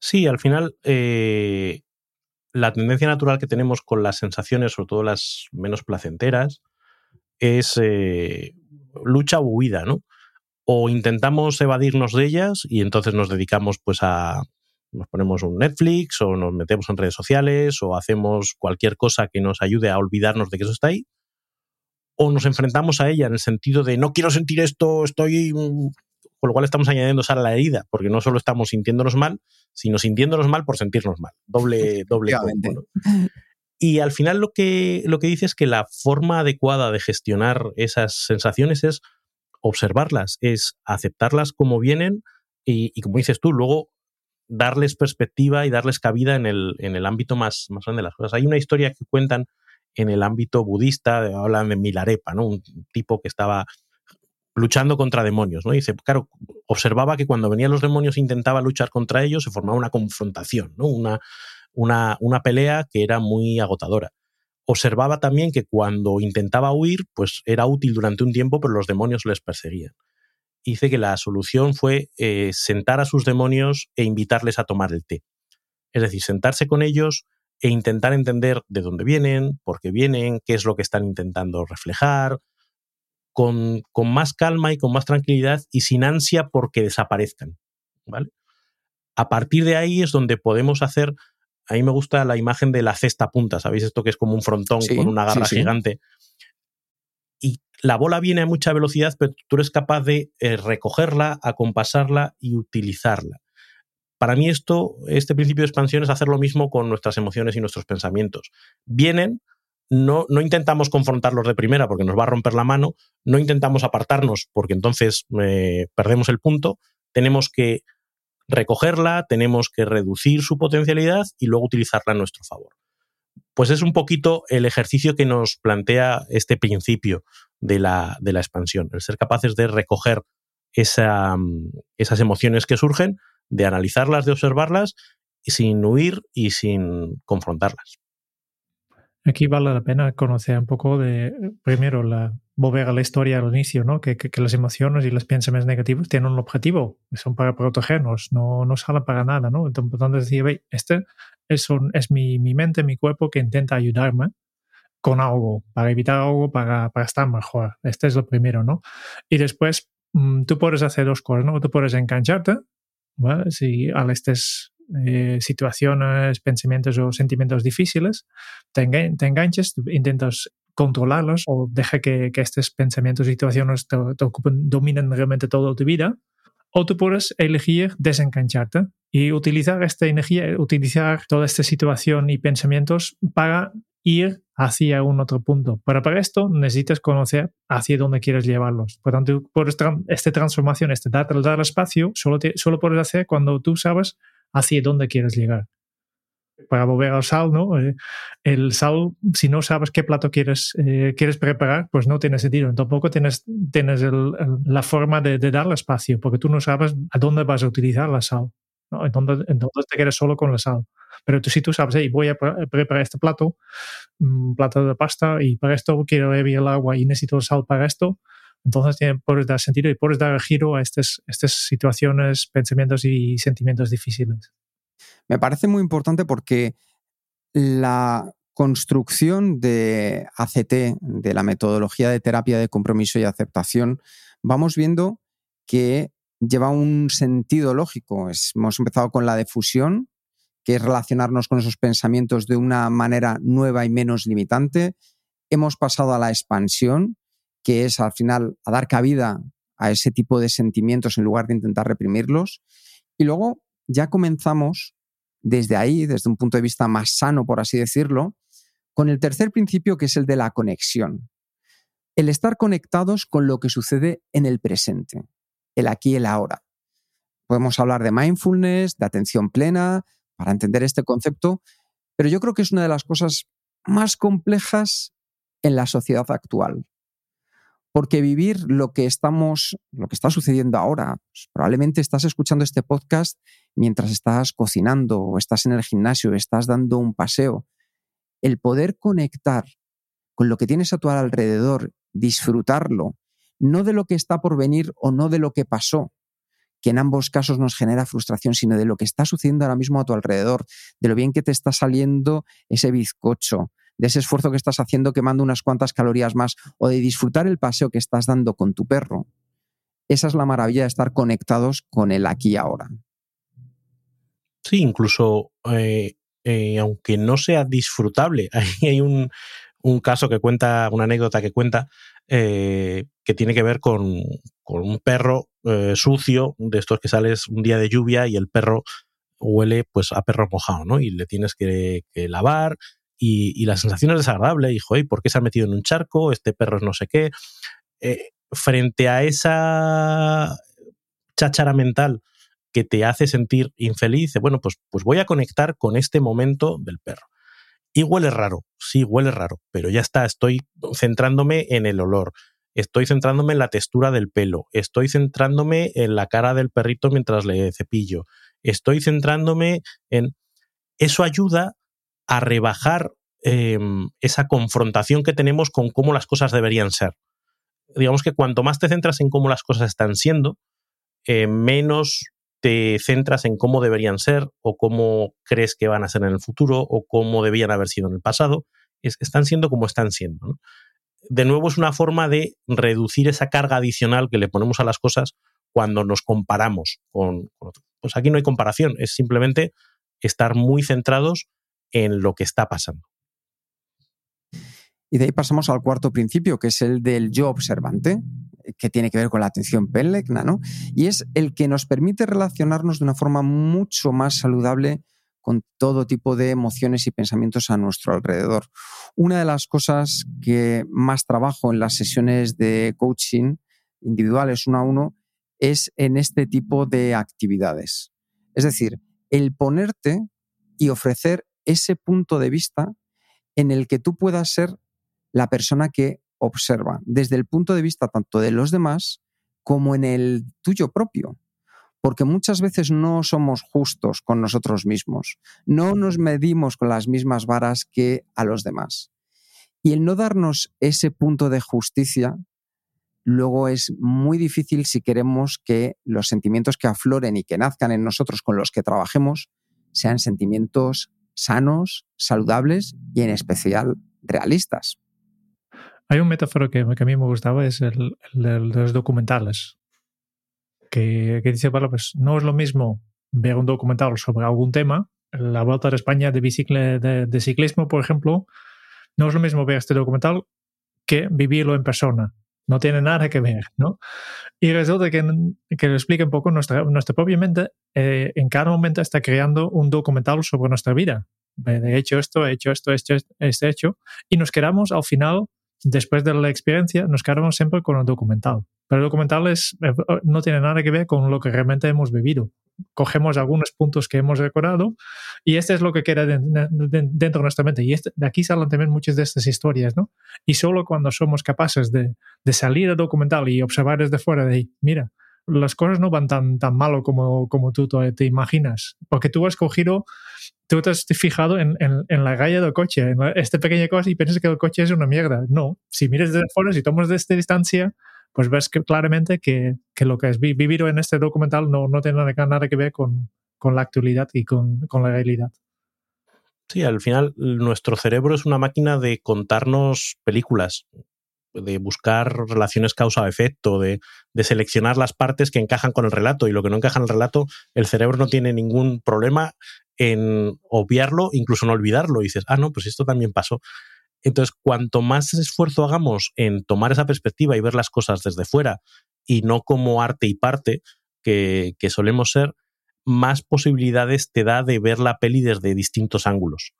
Sí, al final eh, la tendencia natural que tenemos con las sensaciones, sobre todo las menos placenteras, es eh, lucha o huida, ¿no? O intentamos evadirnos de ellas y entonces nos dedicamos pues a nos ponemos un Netflix o nos metemos en redes sociales o hacemos cualquier cosa que nos ayude a olvidarnos de que eso está ahí. O nos enfrentamos a ella en el sentido de no quiero sentir esto, estoy con lo cual estamos añadiendo sal a la herida, porque no solo estamos sintiéndonos mal, sino sintiéndonos mal por sentirnos mal. Doble, doble. Y al final lo que, lo que dice es que la forma adecuada de gestionar esas sensaciones es observarlas, es aceptarlas como vienen y, como dices tú, luego darles perspectiva y darles cabida en el, en el ámbito más, más grande de las cosas. Hay una historia que cuentan en el ámbito budista, hablan de Milarepa, ¿no? un tipo que estaba luchando contra demonios, ¿no? dice, claro, observaba que cuando venían los demonios intentaba luchar contra ellos, se formaba una confrontación, ¿no? Una, una, una pelea que era muy agotadora. Observaba también que cuando intentaba huir, pues era útil durante un tiempo, pero los demonios les perseguían. Dice que la solución fue eh, sentar a sus demonios e invitarles a tomar el té. Es decir, sentarse con ellos e intentar entender de dónde vienen, por qué vienen, qué es lo que están intentando reflejar, con, más calma y con más tranquilidad y sin ansia porque desaparezcan. ¿vale? A partir de ahí es donde podemos hacer, a mí me gusta la imagen de la cesta punta, ¿sabéis? Esto que es como un frontón con una garra gigante. Y la bola viene a mucha velocidad, pero tú eres capaz de eh, recogerla, acompasarla y utilizarla. Para mí esto, este principio de expansión es hacer lo mismo con nuestras emociones y nuestros pensamientos. Vienen, no, no, intentamos confrontarlos de primera porque nos va a romper la mano, no intentamos apartarnos porque entonces eh, perdemos el punto, tenemos que recogerla, tenemos que reducir su potencialidad y luego utilizarla a nuestro favor. Pues es un poquito el ejercicio que nos plantea este principio de la, de la expansión, el ser capaces de recoger esa, esas emociones que surgen, de analizarlas, de observarlas, sin huir y sin confrontarlas. Aquí vale la pena conocer un poco de, primero, la, volver a la historia al inicio, ¿no? Que, que, las emociones y los pensamientos negativos tienen un objetivo, son para protegernos, no, no salen para nada, ¿no? Entonces decir, este es, un, es mi, mi, mente, mi cuerpo que intenta ayudarme con algo, para evitar algo, para, para estar mejor. Este es lo primero, ¿no? Y después mm, tú puedes hacer dos cosas, ¿no? Tú puedes engancharte, ¿vale? Si al estés eh, situaciones, pensamientos o sentimientos difíciles, te, enganches, intentas controlarlos o deja que, estos pensamientos y situaciones te, ocupen, dominen realmente toda tu vida. O tú puedes elegir desengancharte y utilizar esta energía, utilizar toda esta situación y pensamientos para ir hacia un otro punto. Pero para esto necesitas conocer hacia dónde quieres llevarlos. Por tanto, por esta, esta transformación, este dar, dar espacio, solo, solo puedes hacer cuando tú sabes hacia dónde quieres llegar. Para volver al sal, ¿no? Eh, el sal, si no sabes qué plato quieres, eh, quieres preparar, pues no tiene sentido. Tampoco tienes, tienes la forma de, darle espacio, porque tú no sabes a dónde vas a utilizar la sal. ¿no? Entonces, entonces te quedas solo con la sal. Pero tú, si tú sabes, hey, voy a preparar este plato, un mm, plato de pasta, y para esto quiero beber el agua y necesito sal para esto, entonces puedes dar sentido y puedes dar giro a estas situaciones, pensamientos y sentimientos difíciles. Me parece muy importante porque la construcción de ACT, de la metodología de terapia de compromiso y aceptación, vamos viendo que lleva un sentido lógico. hemos empezado con la difusión, que es relacionarnos con esos pensamientos de una manera nueva y menos limitante. Hemos pasado a la expansión, que es al final a dar cabida a ese tipo de sentimientos en lugar de intentar reprimirlos. Y luego ya comenzamos desde ahí, desde un punto de vista más sano, por así decirlo, con el tercer principio que es el de la conexión. El estar conectados con lo que sucede en el presente, el aquí y el ahora. Podemos hablar de mindfulness, de atención plena, para entender este concepto, pero yo creo que es una de las cosas más complejas en la sociedad actual. Porque vivir lo que estamos, lo que está sucediendo ahora, pues probablemente estás escuchando este podcast mientras estás cocinando o estás en el gimnasio, estás dando un paseo. El poder conectar con lo que tienes a tu alrededor, disfrutarlo, no de lo que está por venir o no de lo que pasó, que en ambos casos nos genera frustración, sino de lo que está sucediendo ahora mismo a tu alrededor, de lo bien que te está saliendo ese bizcocho, de ese esfuerzo que estás haciendo quemando unas cuantas calorías más, o de disfrutar el paseo que estás dando con tu perro. Esa es la maravilla de estar conectados con el aquí y ahora. Sí, incluso eh, eh, aunque no sea disfrutable, ahí hay un, un caso que cuenta, una anécdota que cuenta, eh, que tiene que ver con, con un perro sucio, de estos que sales un día de lluvia y el perro huele pues a perro mojado, ¿no? Y le tienes que, lavar y, y, la sensación es desagradable. Y, ¿y por qué se ha metido en un charco? Este perro es no sé qué. Frente a esa cháchara mental que te hace sentir infeliz, bueno, pues, pues voy a conectar con este momento del perro. Y huele raro, sí, huele raro, pero ya está, estoy centrándome en el olor, estoy centrándome en la textura del pelo, estoy centrándome en la cara del perrito mientras le cepillo, estoy centrándome en... Eso ayuda a rebajar em, esa confrontación que tenemos con cómo las cosas deberían ser. Digamos que cuanto más te centras en cómo las cosas están siendo, eh, menos te centras en cómo deberían ser o cómo crees que van a ser en el futuro o cómo debían haber sido en el pasado, están siendo como están siendo. De nuevo es una forma de reducir esa carga adicional que le ponemos a las cosas cuando nos comparamos con, con otros. Pues aquí no hay comparación, es simplemente estar muy centrados en lo que está pasando. Y de ahí pasamos al cuarto principio, que es el del yo observante que tiene que ver con la atención pellegna, ¿no? Y es el que nos permite relacionarnos de una forma mucho más saludable con todo tipo de emociones y pensamientos a nuestro alrededor. Una de las cosas que más trabajo en las sesiones de coaching individuales uno a uno es en este tipo de actividades. Es decir, el ponerte y ofrecer ese punto de vista en el que tú puedas ser la persona que observa desde el punto de vista tanto de los demás como en el tuyo propio. Porque muchas veces no somos justos con nosotros mismos, no nos medimos con las mismas varas que a los demás. Y el no darnos ese punto de justicia, luego es muy difícil si queremos que los sentimientos que afloren y que nazcan en nosotros con los que trabajemos sean sentimientos sanos, saludables y en especial realistas. Hay un metáforo que, a mí me gustaba, es el, de los documentales. Que, dice, bueno, pues no es lo mismo ver un documental sobre algún tema, la Vuelta de España de, de, ciclismo, por ejemplo, no es lo mismo ver este documental que vivirlo en persona. No tiene nada que ver, ¿no? Y resulta que, que lo explica un poco nuestra, nuestra propia mente, eh, en cada momento está creando un documental sobre nuestra vida. He hecho esto, he hecho esto, he hecho este hecho, y nos quedamos al final después de la experiencia nos quedamos siempre con el documental. Pero el documental es, eh, no tiene nada que ver con lo que realmente hemos vivido. Cogemos algunos puntos que hemos recordado y este es lo que queda dentro de nuestra mente. Y este, de aquí salen también muchas de estas historias, ¿no? Y solo cuando somos capaces de, de salir del documental y observar desde fuera de, mira, las cosas no van tan, tan malo como, como tú te imaginas. Porque tú has cogido tú te has fijado en, en, la galla del coche, en esta pequeña cosa y piensas que el coche es una mierda. No, si miras desde fuera, si tomas de esta distancia, pues ves que claramente que, que, lo que has vivido en este documental no, no tiene nada, que ver con, con la actualidad y con, con, la realidad. Sí, al final nuestro cerebro es una máquina de contarnos películas, de buscar relaciones causa-efecto, de, de, seleccionar las partes que encajan con el relato y lo que no encaja en el relato, el cerebro no tiene ningún problema en obviarlo, incluso en olvidarlo. Y dices, ah, no, pues esto también pasó. Entonces, cuanto más esfuerzo hagamos en tomar esa perspectiva y ver las cosas desde fuera y no como arte y parte que, que solemos ser, más posibilidades te da de ver la peli desde distintos ángulos.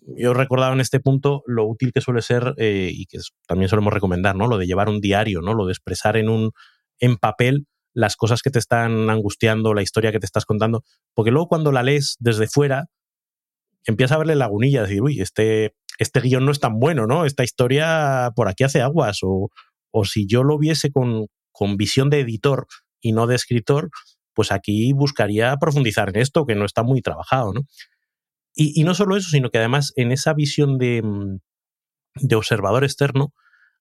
Yo he recordado en este punto lo útil que suele ser, eh, y que también solemos recomendar, ¿no? Lo de llevar un diario, ¿no? Lo de expresar en un en papel las cosas que te están angustiando, la historia que te estás contando, porque luego cuando la lees desde fuera, empiezas a verle lagunilla, decir, uy, este, este guion no es tan bueno, ¿no? Esta historia por aquí hace aguas, o, o si yo lo viese con, con visión de editor y no de escritor, pues aquí buscaría profundizar en esto, que no está muy trabajado, ¿no? Y, y no solo eso, sino que además en esa visión de, mm, de observador externo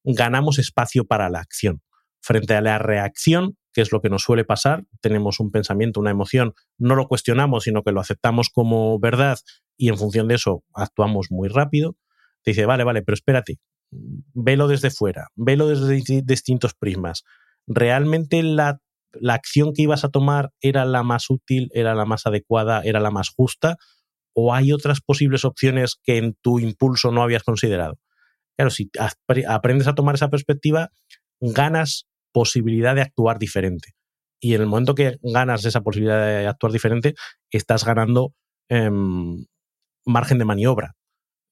ganamos espacio para la acción. Frente a la reacción, que es lo que nos suele pasar, tenemos un pensamiento, una emoción, no lo cuestionamos, sino que lo aceptamos como verdad y en función de eso actuamos muy rápido. Te dice, vale, vale, pero espérate, velo desde fuera, velo desde distintos prismas. ¿Realmente la la acción que ibas a tomar era la más útil, era la más adecuada, era la más justa, o hay otras posibles opciones que en tu impulso no habías considerado. Claro, si aprendes a tomar esa perspectiva, ganas posibilidad de actuar diferente. Y en el momento que ganas esa posibilidad de actuar diferente, estás ganando eh, margen de maniobra.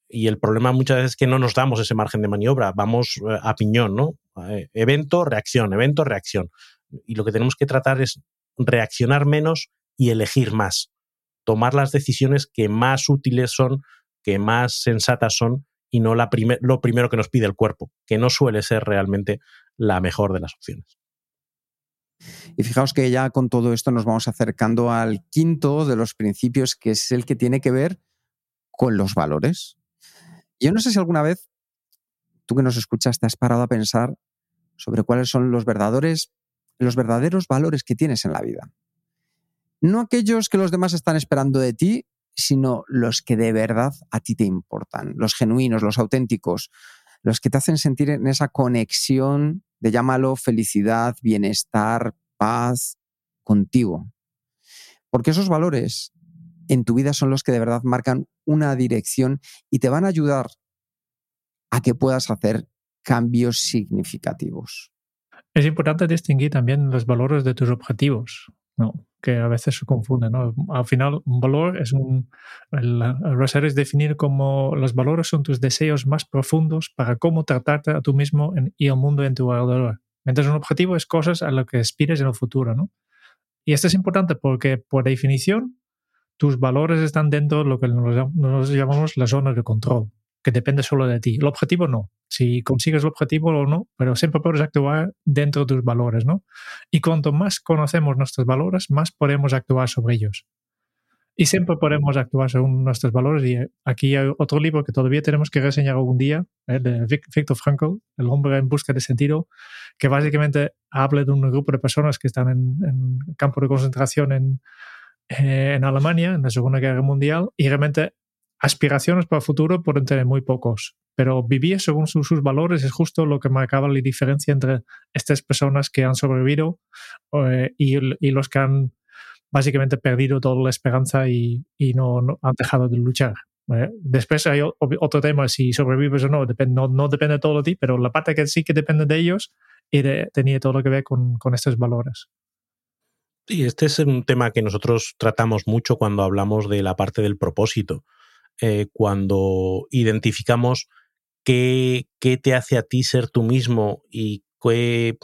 Y el problema muchas veces es que no nos damos ese margen de maniobra, vamos eh, a piñón, ¿no? Eh, evento, reacción, evento, reacción y lo que tenemos que tratar es reaccionar menos y elegir más, tomar las decisiones que más útiles son, que más sensatas son y no la lo primero que nos pide el cuerpo, que no suele ser realmente la mejor de las opciones. Y fijaos que ya con todo esto nos vamos acercando al quinto de los principios, que es el que tiene que ver con los valores. Yo no sé si alguna vez tú que nos escuchas te has parado a pensar sobre cuáles son los verdaderos los verdaderos valores que tienes en la vida. No aquellos que los demás están esperando de ti, sino los que de verdad a ti te importan, los genuinos, los auténticos, los que te hacen sentir en esa conexión de llámalo felicidad, bienestar, paz contigo. Porque esos valores en tu vida son los que de verdad marcan una dirección y te van a ayudar a que puedas hacer cambios significativos. Es importante distinguir también los valores de tus objetivos, ¿no? que a veces se confunden. ¿no? Al final, un valor es un. El, el es definir como los valores son tus deseos más profundos para cómo tratarte a tú mismo y al mundo en tu alrededor. Mientras un objetivo es cosas a lo que aspires en el futuro. ¿no? Y esto es importante porque, por definición, tus valores están dentro de lo que nos llamamos la zona de control que depende solo de ti. El objetivo no. Si consigues el objetivo o no, pero siempre puedes actuar dentro de tus valores, ¿no? Y cuanto más conocemos nuestros valores, más podemos actuar sobre ellos. Y siempre podemos actuar según nuestros valores. Y aquí hay otro libro que todavía tenemos que reseñar algún día, ¿eh? de Viktor Frankl, El hombre en busca de sentido, que básicamente habla de un grupo de personas que están en, en campo de concentración en, eh, en Alemania, en la Segunda Guerra Mundial, y realmente aspiraciones para el futuro pueden tener muy pocos, pero vivir según sus, valores es justo lo que marcaba la diferencia entre estas personas que han sobrevivido eh, y, los que han básicamente perdido toda la esperanza y, no, han dejado de luchar. ¿eh? Después hay otro tema, si sobrevives o no, no, no, depende todo de ti, pero la parte que sí que depende de ellos y tenía todo lo que ver con, estos valores. Sí, este es un tema que nosotros tratamos mucho cuando hablamos de la parte del propósito. Eh, cuando identificamos qué, qué, te hace a ti ser tú mismo y qué,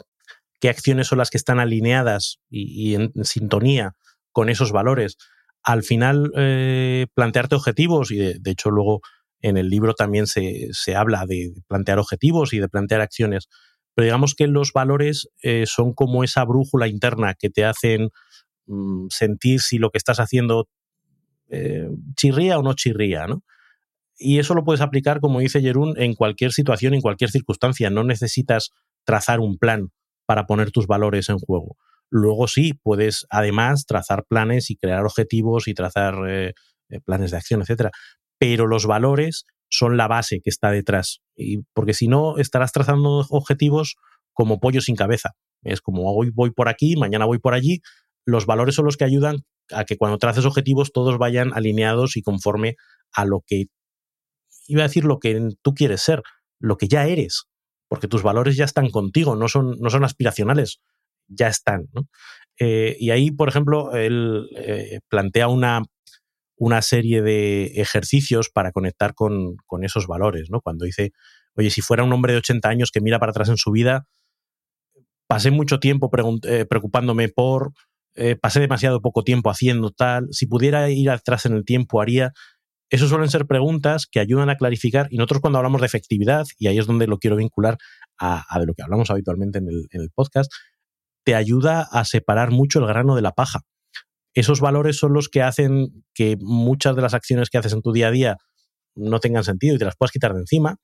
qué acciones son las que están alineadas y, en, sintonía con esos valores. Al final, eh, plantearte objetivos, y de, hecho luego en el libro también se, se, habla de plantear objetivos y de plantear acciones, pero digamos que los valores eh, son como esa brújula interna que te hacen mm, sentir si lo que estás haciendo eh, chirría o no chirría, ¿no? Y eso lo puedes aplicar, como dice Jerún, en cualquier situación, en cualquier circunstancia. No necesitas trazar un plan para poner tus valores en juego. Luego sí, puedes además trazar planes y crear objetivos y trazar eh, eh, planes de acción, etcétera. pero los valores son la base que está detrás. Y porque si no, estarás trazando objetivos como pollo sin cabeza. Es como hoy voy por aquí, mañana voy por allí. Los valores son los que ayudan a que cuando traces objetivos todos vayan alineados y conforme a lo que, iba a decir lo que tú quieres ser, lo que ya eres, porque tus valores ya están contigo, no son, no son aspiracionales, ya están. Eh, y ahí, por ejemplo, él eh, plantea una, una serie de ejercicios para conectar con, con, esos valores, ¿no? Cuando dice, oye, si fuera un hombre de 80 años que mira para atrás en su vida, pasé mucho tiempo eh, preocupándome por, pasé demasiado poco tiempo haciendo tal, si pudiera ir atrás en el tiempo haría... Esos suelen ser preguntas que ayudan a clarificar y nosotros cuando hablamos de efectividad, y ahí es donde lo quiero vincular a, a de lo que hablamos habitualmente en el, en el podcast, te ayuda a separar mucho el grano de la paja. Esos valores son los que hacen que muchas de las acciones que haces en tu día a día no tengan sentido y te las puedas quitar de encima.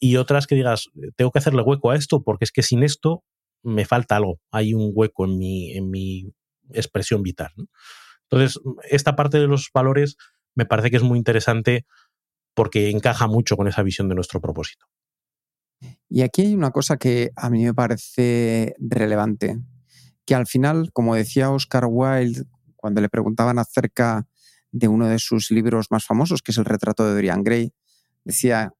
Y otras que digas, tengo que hacerle hueco a esto porque es que sin esto me falta algo. Hay un hueco en mi, en mi expresión vital. Entonces, esta parte de los valores me parece que es muy interesante porque encaja mucho con esa visión de nuestro propósito. Y aquí hay una cosa que a mí me parece relevante, que al final, como decía Oscar Wilde cuando le preguntaban acerca de uno de sus libros más famosos, que es el retrato de Dorian Gray, decía,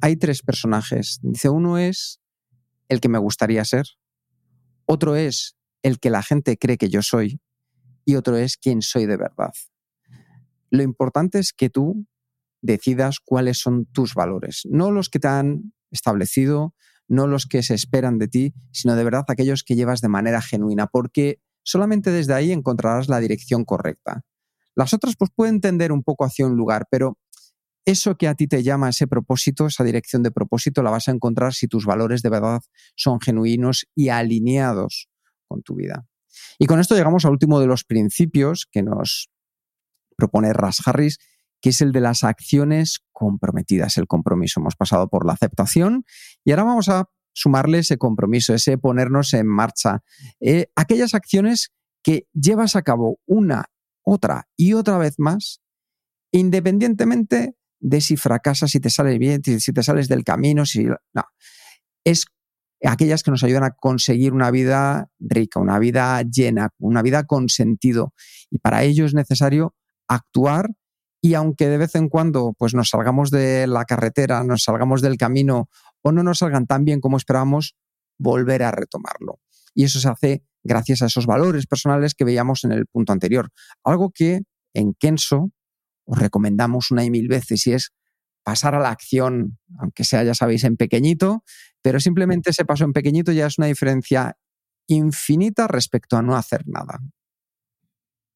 hay tres personajes. Dice, uno es el que me gustaría ser, otro es el que la gente cree que yo soy y otro es quién soy de verdad. Lo importante es que tú decidas cuáles son tus valores, no los que te han establecido, no los que se esperan de ti, sino de verdad aquellos que llevas de manera genuina, porque solamente desde ahí encontrarás la dirección correcta. Las otras pues pueden tender un poco hacia un lugar, pero eso que a ti te llama ese propósito, esa dirección de propósito, la vas a encontrar si tus valores de verdad son genuinos y alineados tu vida. Y con esto llegamos al último de los principios que nos propone Ras Harris, que es el de las acciones comprometidas, el compromiso. Hemos pasado por la aceptación y ahora vamos a sumarle ese compromiso, ese ponernos en marcha. Eh, aquellas acciones que llevas a cabo una, otra y otra vez más, independientemente de si fracasas, si te sales bien, si te sales del camino, si no. Es aquellas que nos ayudan a conseguir una vida rica, una vida llena, una vida con sentido. Y para ello es necesario actuar y aunque de vez en cuando pues nos salgamos de la carretera, nos salgamos del camino o no nos salgan tan bien como esperábamos, volver a retomarlo. Y eso se hace gracias a esos valores personales que veíamos en el punto anterior. Algo que en Kenso os recomendamos una y mil veces y es pasar a la acción, aunque sea, ya sabéis, en pequeñito, pero simplemente ese paso en pequeñito ya es una diferencia infinita respecto a no hacer nada.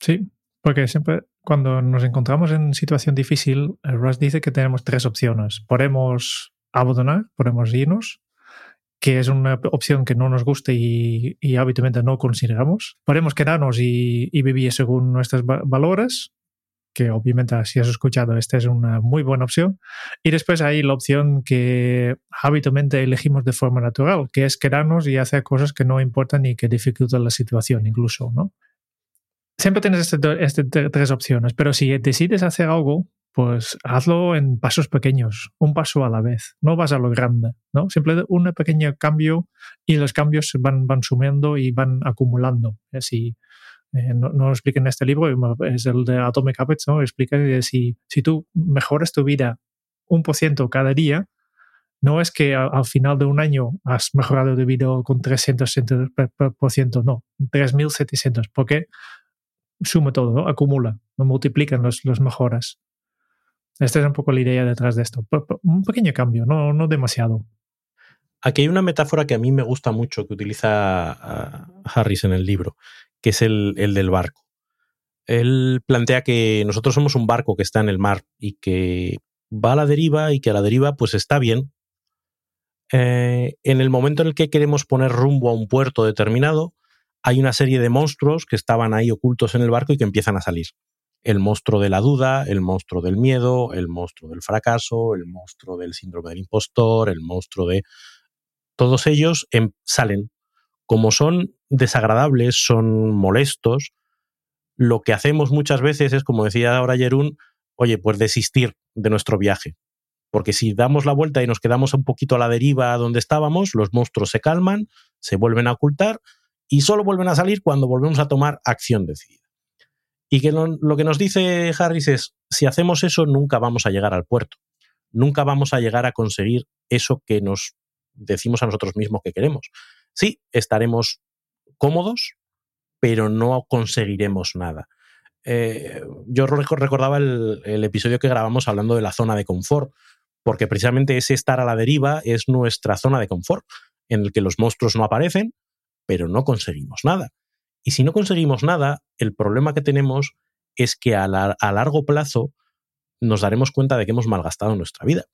Sí, porque siempre cuando nos encontramos en situación difícil, Russ dice que tenemos tres opciones. Podemos abandonar, podemos irnos, que es una opción que no nos guste y, habitualmente no consideramos. Podemos quedarnos y, vivir según nuestros valores, que obviamente si has escuchado, esta es una muy buena opción. Y después hay la opción que habitualmente elegimos de forma natural, que es quedarnos y hacer cosas que no importan y que dificultan la situación incluso, ¿no? siempre tienes estas este, tres opciones, pero si decides hacer algo, pues hazlo en pasos pequeños, un paso a la vez. No vas a lo grande, ¿no? Simplemente un pequeño cambio y los cambios van, van sumiendo y van acumulando. Así, eh, no, lo explica en este libro, es el de Atomic Habits, ¿no? Explica que si, si tú mejoras tu vida un por ciento cada día, no es que al, final de un año has mejorado tu vida con 300%, no, 3.700, porque suma todo, acumula, no multiplican los, los mejoras. Esta es un poco la idea detrás de esto. Un pequeño cambio, no, no demasiado. Aquí hay una metáfora que a mí me gusta mucho que utiliza ah, Harris en el libro, que es el, del barco. Él plantea que nosotros somos un barco que está en el mar y que va a la deriva y que a la deriva pues está bien. Eh, en el momento en el que queremos poner rumbo a un puerto determinado, hay una serie de monstruos que estaban ahí ocultos en el barco y que empiezan a salir. El monstruo de la duda, el monstruo del miedo, el monstruo del fracaso, el monstruo del síndrome del impostor, el monstruo de... Todos ellos em, salen. Como son desagradables, son molestos, lo que hacemos muchas veces es, como decía ahora Jerún, oye, pues desistir de nuestro viaje. Porque si damos la vuelta y nos quedamos un poquito a la deriva donde estábamos, los monstruos se calman, se vuelven a ocultar y solo vuelven a salir cuando volvemos a tomar acción decidida. Y que lo, lo que nos dice Harris es, si hacemos eso, nunca vamos a llegar al puerto. Nunca vamos a llegar a conseguir eso que nos decimos a nosotros mismos que queremos. Sí, estaremos cómodos, pero no conseguiremos nada. Eh, yo recordaba el, el, episodio que grabamos hablando de la zona de confort, porque precisamente ese estar a la deriva es nuestra zona de confort, en el que los monstruos no aparecen, pero no conseguimos nada. Y si no conseguimos nada, el problema que tenemos es que a, la, a largo plazo nos daremos cuenta de que hemos malgastado nuestra vida,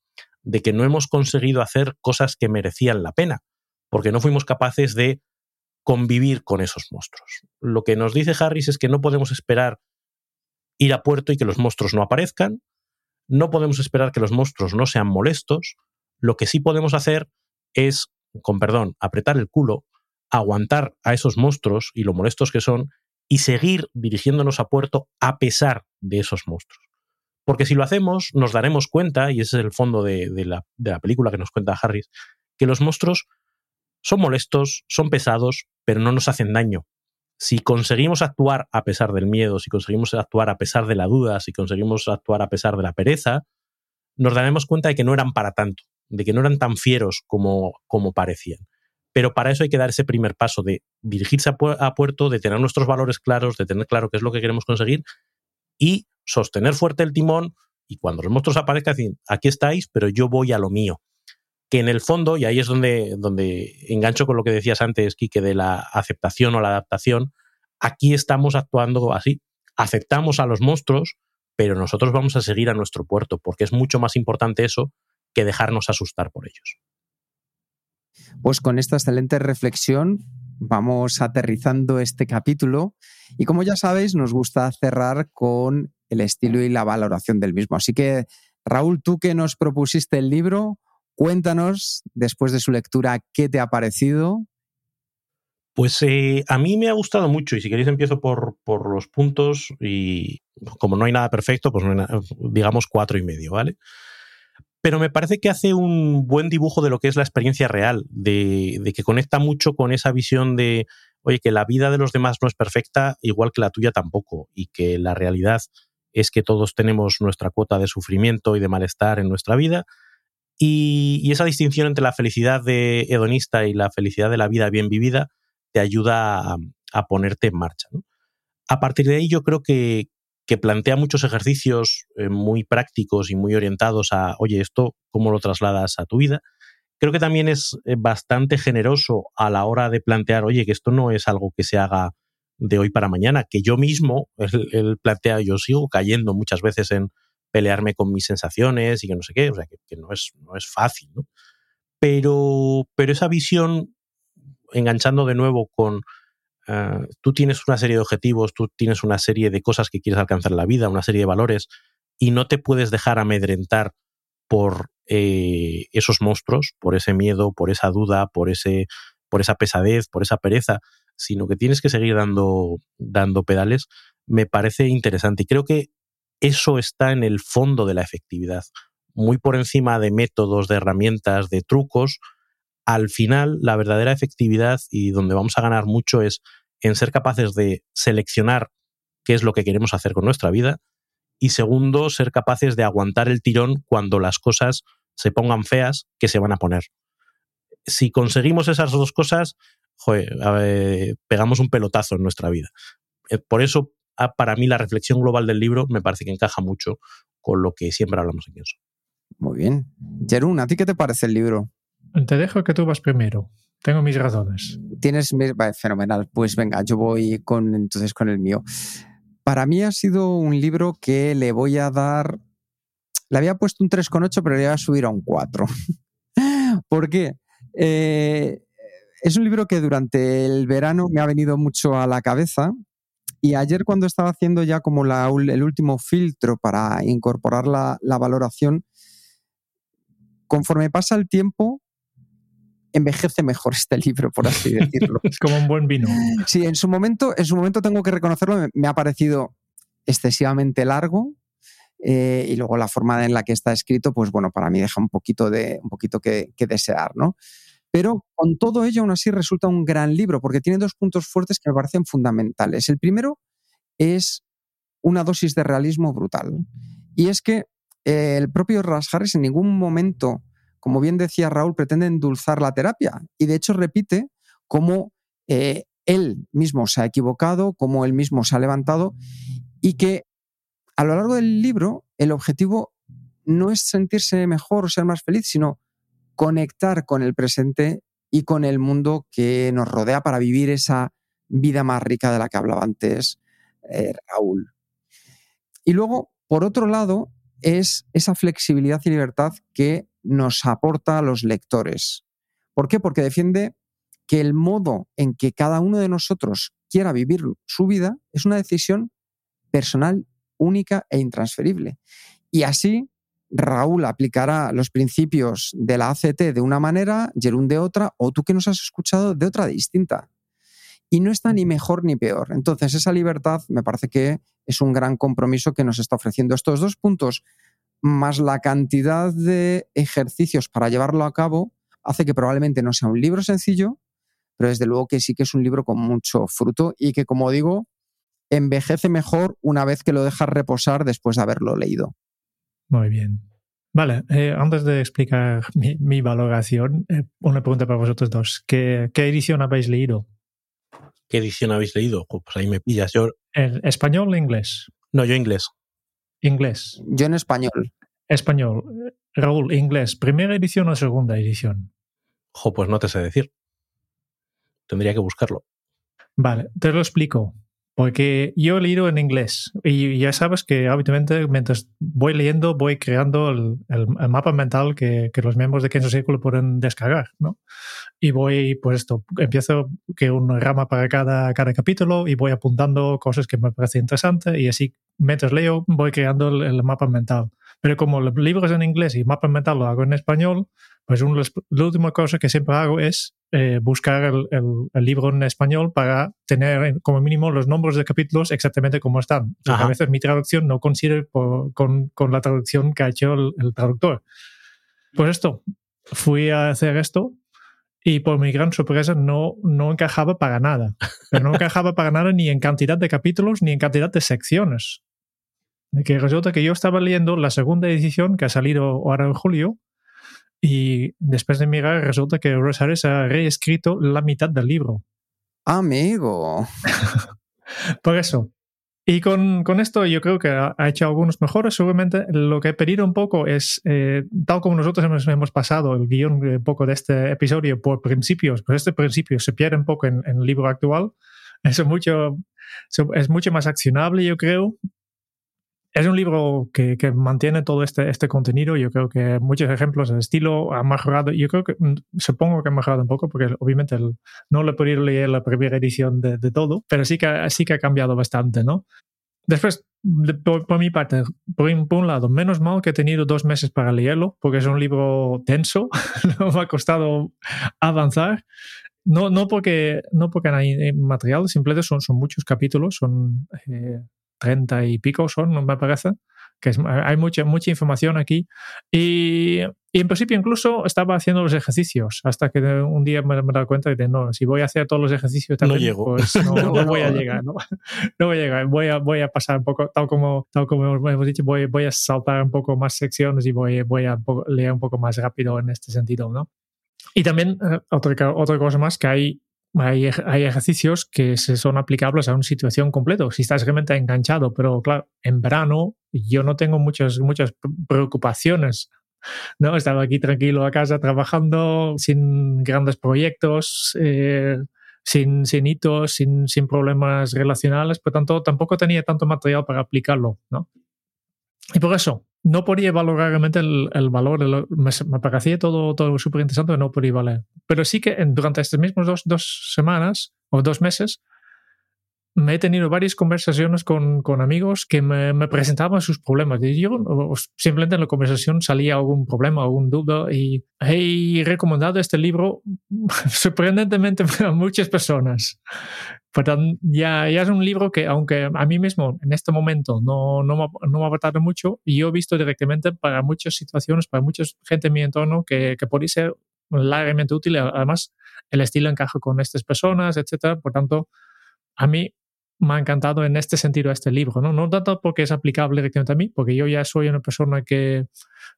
de que no hemos conseguido hacer cosas que merecían la pena, porque no fuimos capaces de convivir con esos monstruos. Lo que nos dice Harris es que no podemos esperar ir a puerto y que los monstruos no aparezcan, no podemos esperar que los monstruos no sean molestos, lo que sí podemos hacer es, con perdón, apretar el culo, aguantar a esos monstruos y lo molestos que son y seguir dirigiéndonos a puerto a pesar de esos monstruos. Porque si lo hacemos, nos daremos cuenta, y ese es el fondo de, la, de la película que nos cuenta Harris, que los monstruos son molestos, son pesados, pero no nos hacen daño. Si conseguimos actuar a pesar del miedo, si conseguimos actuar a pesar de la duda, si conseguimos actuar a pesar de la pereza, nos daremos cuenta de que no eran para tanto, de que no eran tan fieros como, como parecían. Pero para eso hay que dar ese primer paso de dirigirse a, a puerto, de tener nuestros valores claros, de tener claro qué es lo que queremos conseguir y sostener fuerte el timón y cuando los monstruos aparezcan, decir, aquí estáis, pero yo voy a lo mío. Que en el fondo, y ahí es donde, donde engancho con lo que decías antes, Quique, de la aceptación o la adaptación, aquí estamos actuando así. Aceptamos a los monstruos, pero nosotros vamos a seguir a nuestro puerto, porque es mucho más importante eso que dejarnos asustar por ellos. Pues con esta excelente reflexión vamos aterrizando este capítulo y como ya sabéis nos gusta cerrar con el estilo y la valoración del mismo. Así que Raúl, tú que nos propusiste el libro, cuéntanos después de su lectura qué te ha parecido. Pues eh, a mí me ha gustado mucho y si queréis empiezo por, por los puntos y como no hay nada perfecto, pues digamos cuatro y medio, ¿vale? pero me parece que hace un buen dibujo de lo que es la experiencia real, de, de, que conecta mucho con esa visión de, oye, que la vida de los demás no es perfecta, igual que la tuya tampoco, y que la realidad es que todos tenemos nuestra cuota de sufrimiento y de malestar en nuestra vida, y, esa distinción entre la felicidad de hedonista y la felicidad de la vida bien vivida te ayuda a, ponerte en marcha. A partir de ahí yo creo que, que plantea muchos ejercicios eh, muy prácticos y muy orientados a, oye, esto, ¿cómo lo trasladas a tu vida? Creo que también es eh, bastante generoso a la hora de plantear, oye, que esto no es algo que se haga de hoy para mañana, que yo mismo, él, él plantea, yo sigo cayendo muchas veces en pelearme con mis sensaciones y que no sé qué, o sea, que, no, es, no es fácil, ¿no? Pero, pero esa visión, enganchando de nuevo con, Uh, tú tienes una serie de objetivos, tú tienes una serie de cosas que quieres alcanzar en la vida, una serie de valores, y no te puedes dejar amedrentar por eh, esos monstruos, por ese miedo, por esa duda, por, ese, por esa pesadez, por esa pereza, sino que tienes que seguir dando, dando pedales, me parece interesante. Y creo que eso está en el fondo de la efectividad, muy por encima de métodos, de herramientas, de trucos, al final la verdadera efectividad y donde vamos a ganar mucho es en ser capaces de seleccionar qué es lo que queremos hacer con nuestra vida y segundo, ser capaces de aguantar el tirón cuando las cosas se pongan feas, que se van a poner. Si conseguimos esas dos cosas, joder, ver, pegamos un pelotazo en nuestra vida. Eh, por eso, para mí, la reflexión global del libro me parece que encaja mucho con lo que siempre hablamos en eso. Muy bien. Jerún, ¿a ti qué te parece el libro? Te dejo que tú vas primero. Tengo mis razones. Tienes vale, fenomenal. Pues venga, yo voy con entonces con el mío. Para mí ha sido un libro que le voy a dar. Le había puesto un 3,8, pero le voy a subir a un 4. ¿Por qué? Eh, es un libro que durante el verano me ha venido mucho a la cabeza. Y ayer, cuando estaba haciendo ya como la, el último filtro para incorporar la, la valoración, conforme pasa el tiempo, envejece mejor este libro, por así decirlo. es como un buen vino. Sí, en su momento, en su momento tengo que reconocerlo, me, ha parecido excesivamente largo. eh, y luego la forma en la que está escrito, pues bueno, para mí deja un poquito, de, un poquito que, que desear, ¿no? Pero con todo ello, aún así, resulta un gran libro porque tiene dos puntos fuertes que me parecen fundamentales. El primero es una dosis de realismo brutal. Y es que eh, el propio Ras Harris en ningún momento, como bien decía Raúl, pretende endulzar la terapia. Y de hecho repite cómo eh, él mismo se ha equivocado, cómo él mismo se ha levantado y que a lo largo del libro el objetivo no es sentirse mejor o ser más feliz, sino conectar con el presente y con el mundo que nos rodea para vivir esa vida más rica de la que hablaba antes eh, Raúl. Y luego, por otro lado, es esa flexibilidad y libertad que nos aporta a los lectores. ¿Por qué? Porque defiende que el modo en que cada uno de nosotros quiera vivir su vida es una decisión personal, única e intransferible. Y así Raúl aplicará los principios de la ACT de una manera, Jerún de otra, o tú que nos has escuchado de otra distinta. Y no está ni mejor ni peor. Entonces, esa libertad me parece que es un gran compromiso que nos está ofreciendo. Estos dos puntos, más la cantidad de ejercicios para llevarlo a cabo, hace que probablemente no sea un libro sencillo, pero desde luego que sí que es un libro con mucho fruto y que, como digo, envejece mejor una vez que lo dejas reposar después de haberlo leído. Muy bien. Vale, eh, antes de explicar mi, valoración, eh, una pregunta para vosotros dos. ¿Qué, edición habéis leído? ¿Qué edición habéis leído? Pues ahí me pillas. Yo... ¿El español o inglés? No, yo inglés. Inglés. Yo en español. Español. Raúl, inglés. ¿Primera edición o segunda edición? Jo, pues no te sé decir. Tendría que buscarlo. Vale, te lo explico. Porque yo leído en inglés y ya sabes que habitualmente mientras voy leyendo voy creando el, el, mapa mental que, que, los miembros de Kenzo Círculo pueden descargar, ¿no? Y voy, pues esto, empiezo que una rama para cada, cada capítulo y voy apuntando cosas que me parecen interesantes y así mientras leo voy creando el, el mapa mental. Pero como el libro es en inglés y el mapa mental lo hago en español, pues la última cosa que siempre hago es eh, buscar el, el, libro en español para tener como mínimo los nombres de capítulos exactamente como están. a veces mi traducción no coincide con, con, la traducción que ha hecho el, traductor. Pues esto, fui a hacer esto y por mi gran sorpresa no, no encajaba para nada. Pero no encajaba para nada ni en cantidad de capítulos ni en cantidad de secciones. Que resulta que yo estaba leyendo la segunda edición que ha salido ahora en julio y después de mirar, resulta que Rosares ha reescrito la mitad del libro. Amigo. Por eso. Y con, con, esto yo creo que ha, hecho algunos mejores. Seguramente lo que he pedido un poco es, eh, tal como nosotros hemos, hemos, pasado el guion un poco de este episodio por principios, pues este principio se pierde un poco en, en el libro actual. Eso mucho, es mucho más accionable, yo creo, es un libro que, que, mantiene todo este, este contenido. Yo creo que muchos ejemplos, el estilo ha mejorado. Yo creo que, mm, supongo que ha mejorado un poco, porque obviamente no lo he podido leer la primera edición de, de, todo, pero sí que, sí que ha cambiado bastante, ¿no? Después, por, mi parte, por, un lado, menos mal que he tenido dos meses para leerlo, porque es un libro denso, no me ha costado avanzar. No, no, porque, no porque hay material, simplemente son, son muchos capítulos, son eh, 30 y pico son, me parece, que hay mucha, mucha información aquí. Y, y, en principio incluso estaba haciendo los ejercicios, hasta que un día me, me he dado cuenta de, no, si voy a hacer todos los ejercicios también, no llego. pues no, no, voy a llegar, ¿no? no voy a llegar, voy a, voy a pasar un poco, tal como, tal como hemos dicho, voy, voy a saltar un poco más secciones y voy, voy a leer un poco más rápido en este sentido, ¿no? Y también eh, otra, otra cosa más que hay hay, ejercicios que se son aplicables a una situación completa. Si estás realmente enganchado, pero claro, en verano yo no tengo muchas, muchas preocupaciones. ¿no? Estaba aquí tranquilo a casa trabajando sin grandes proyectos, eh, sin, sin hitos, sin, sin problemas relacionales, por tanto tampoco tenía tanto material para aplicarlo. ¿no? Y por eso, no podía valorar realmente el, el valor. me, me, parecía todo, todo súper interesante, no podía valer. Pero sí que durante estas mismas dos, dos, semanas o dos meses me he tenido varias conversaciones con, con amigos que me, me, presentaban sus problemas. Y yo simplemente en la conversación salía algún problema, algún duda y he recomendado este libro sorprendentemente a muchas personas. Tanto, ya, ya es un libro que, aunque a mí mismo en este momento no, no, me, no me ha aportado mucho, yo he visto directamente para muchas situaciones, para mucha gente en mi entorno que, que podría ser largamente útil. Además, el estilo encaja con estas personas, etcétera. Por tanto, a mí me ha encantado en este sentido este libro, ¿no? No tanto porque es aplicable directamente a mí, porque yo ya soy una persona que,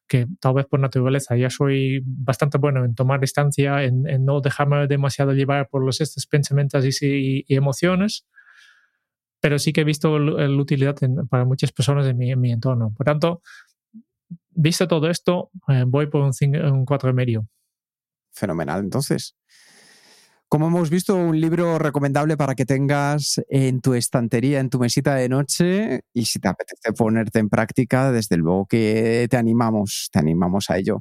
que tal vez por naturaleza ya soy bastante bueno en tomar distancia, en, no dejarme demasiado llevar por los estos pensamientos y, emociones, pero sí que he visto la utilidad para muchas personas en mi, en mi, entorno. Por tanto, visto todo esto, eh, voy por un, un 4 y medio. Fenomenal, entonces. Como hemos visto, un libro recomendable para que tengas en tu estantería, en tu mesita de noche y si te apetece ponerte en práctica, desde luego que te animamos, te animamos a ello.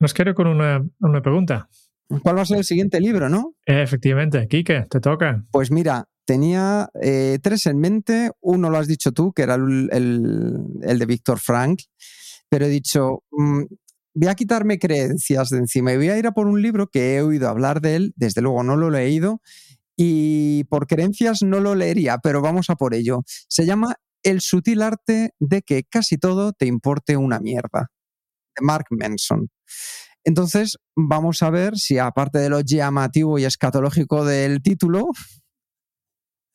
Nos quedo con una, pregunta. ¿Cuál va a ser el siguiente libro, no? Efectivamente, Quique, te toca. Pues mira, tenía eh, tres en mente. Uno lo has dicho tú, que era el, de Víctor Frank, pero he dicho, mm, voy a quitarme creencias de encima y voy a ir a por un libro que he oído hablar de él, desde luego no lo he leído y por creencias no lo leería, pero vamos a por ello. Se llama El sutil arte de que casi todo te importe una mierda, de Mark Manson. Entonces, vamos a ver si aparte de lo llamativo y escatológico del título,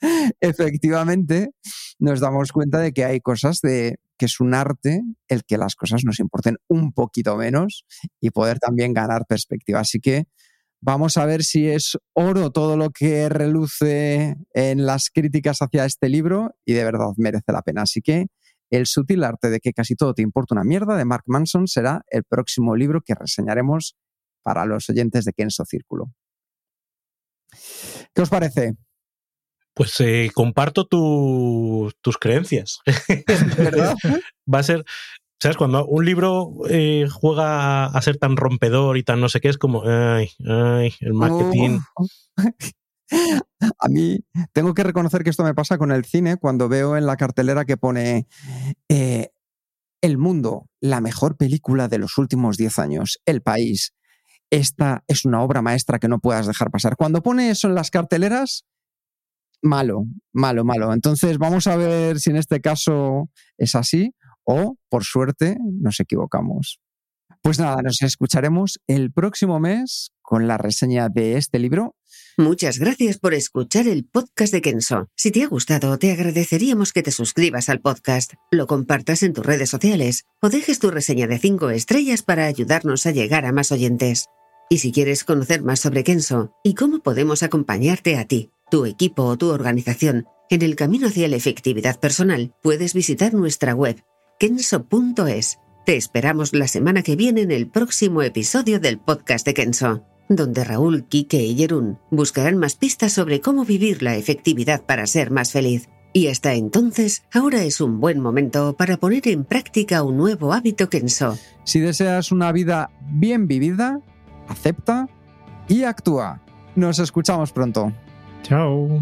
efectivamente nos damos cuenta de que hay cosas de que es un arte el que las cosas nos importen un poquito menos y poder también ganar perspectiva. Así que vamos a ver si es oro todo lo que reluce en las críticas hacia este libro y de verdad merece la pena. Así que El sutil arte de que casi todo te importa una mierda de Mark Manson será el próximo libro que reseñaremos para los oyentes de Kenso Círculo. ¿Qué os parece? Pues eh, comparto tus creencias. ¿Verdad? Va a ser, ¿sabes? Cuando un libro eh, juega a ser tan rompedor y tan no sé qué, es como, ay, ay, el marketing. A mí tengo que reconocer que esto me pasa con el cine cuando veo en la cartelera que pone eh, El Mundo, la mejor película de los últimos 10 años, El País. Esta es una obra maestra que no puedas dejar pasar. Cuando pone eso en las carteleras, malo, malo, malo. Entonces vamos a ver si en este caso es así o, por suerte, nos equivocamos. Pues nada, nos escucharemos el próximo mes con la reseña de este libro. Muchas gracias por escuchar el podcast de Kenso. Si te ha gustado, te agradeceríamos que te suscribas al podcast, lo compartas en tus redes sociales o dejes tu reseña de 5 estrellas para ayudarnos a llegar a más oyentes. Y si quieres conocer más sobre Kenso y cómo podemos acompañarte a ti, tu equipo o tu organización en el camino hacia la efectividad personal, puedes visitar nuestra web kenso.es. Te esperamos la semana que viene en el próximo episodio del podcast de Kenso, donde Raúl, Kike y Jerún buscarán más pistas sobre cómo vivir la efectividad para ser más feliz. Y hasta entonces, ahora es un buen momento para poner en práctica un nuevo hábito Kenso. Si deseas una vida bien vivida, acepta y actúa. Nos escuchamos pronto. Ciao.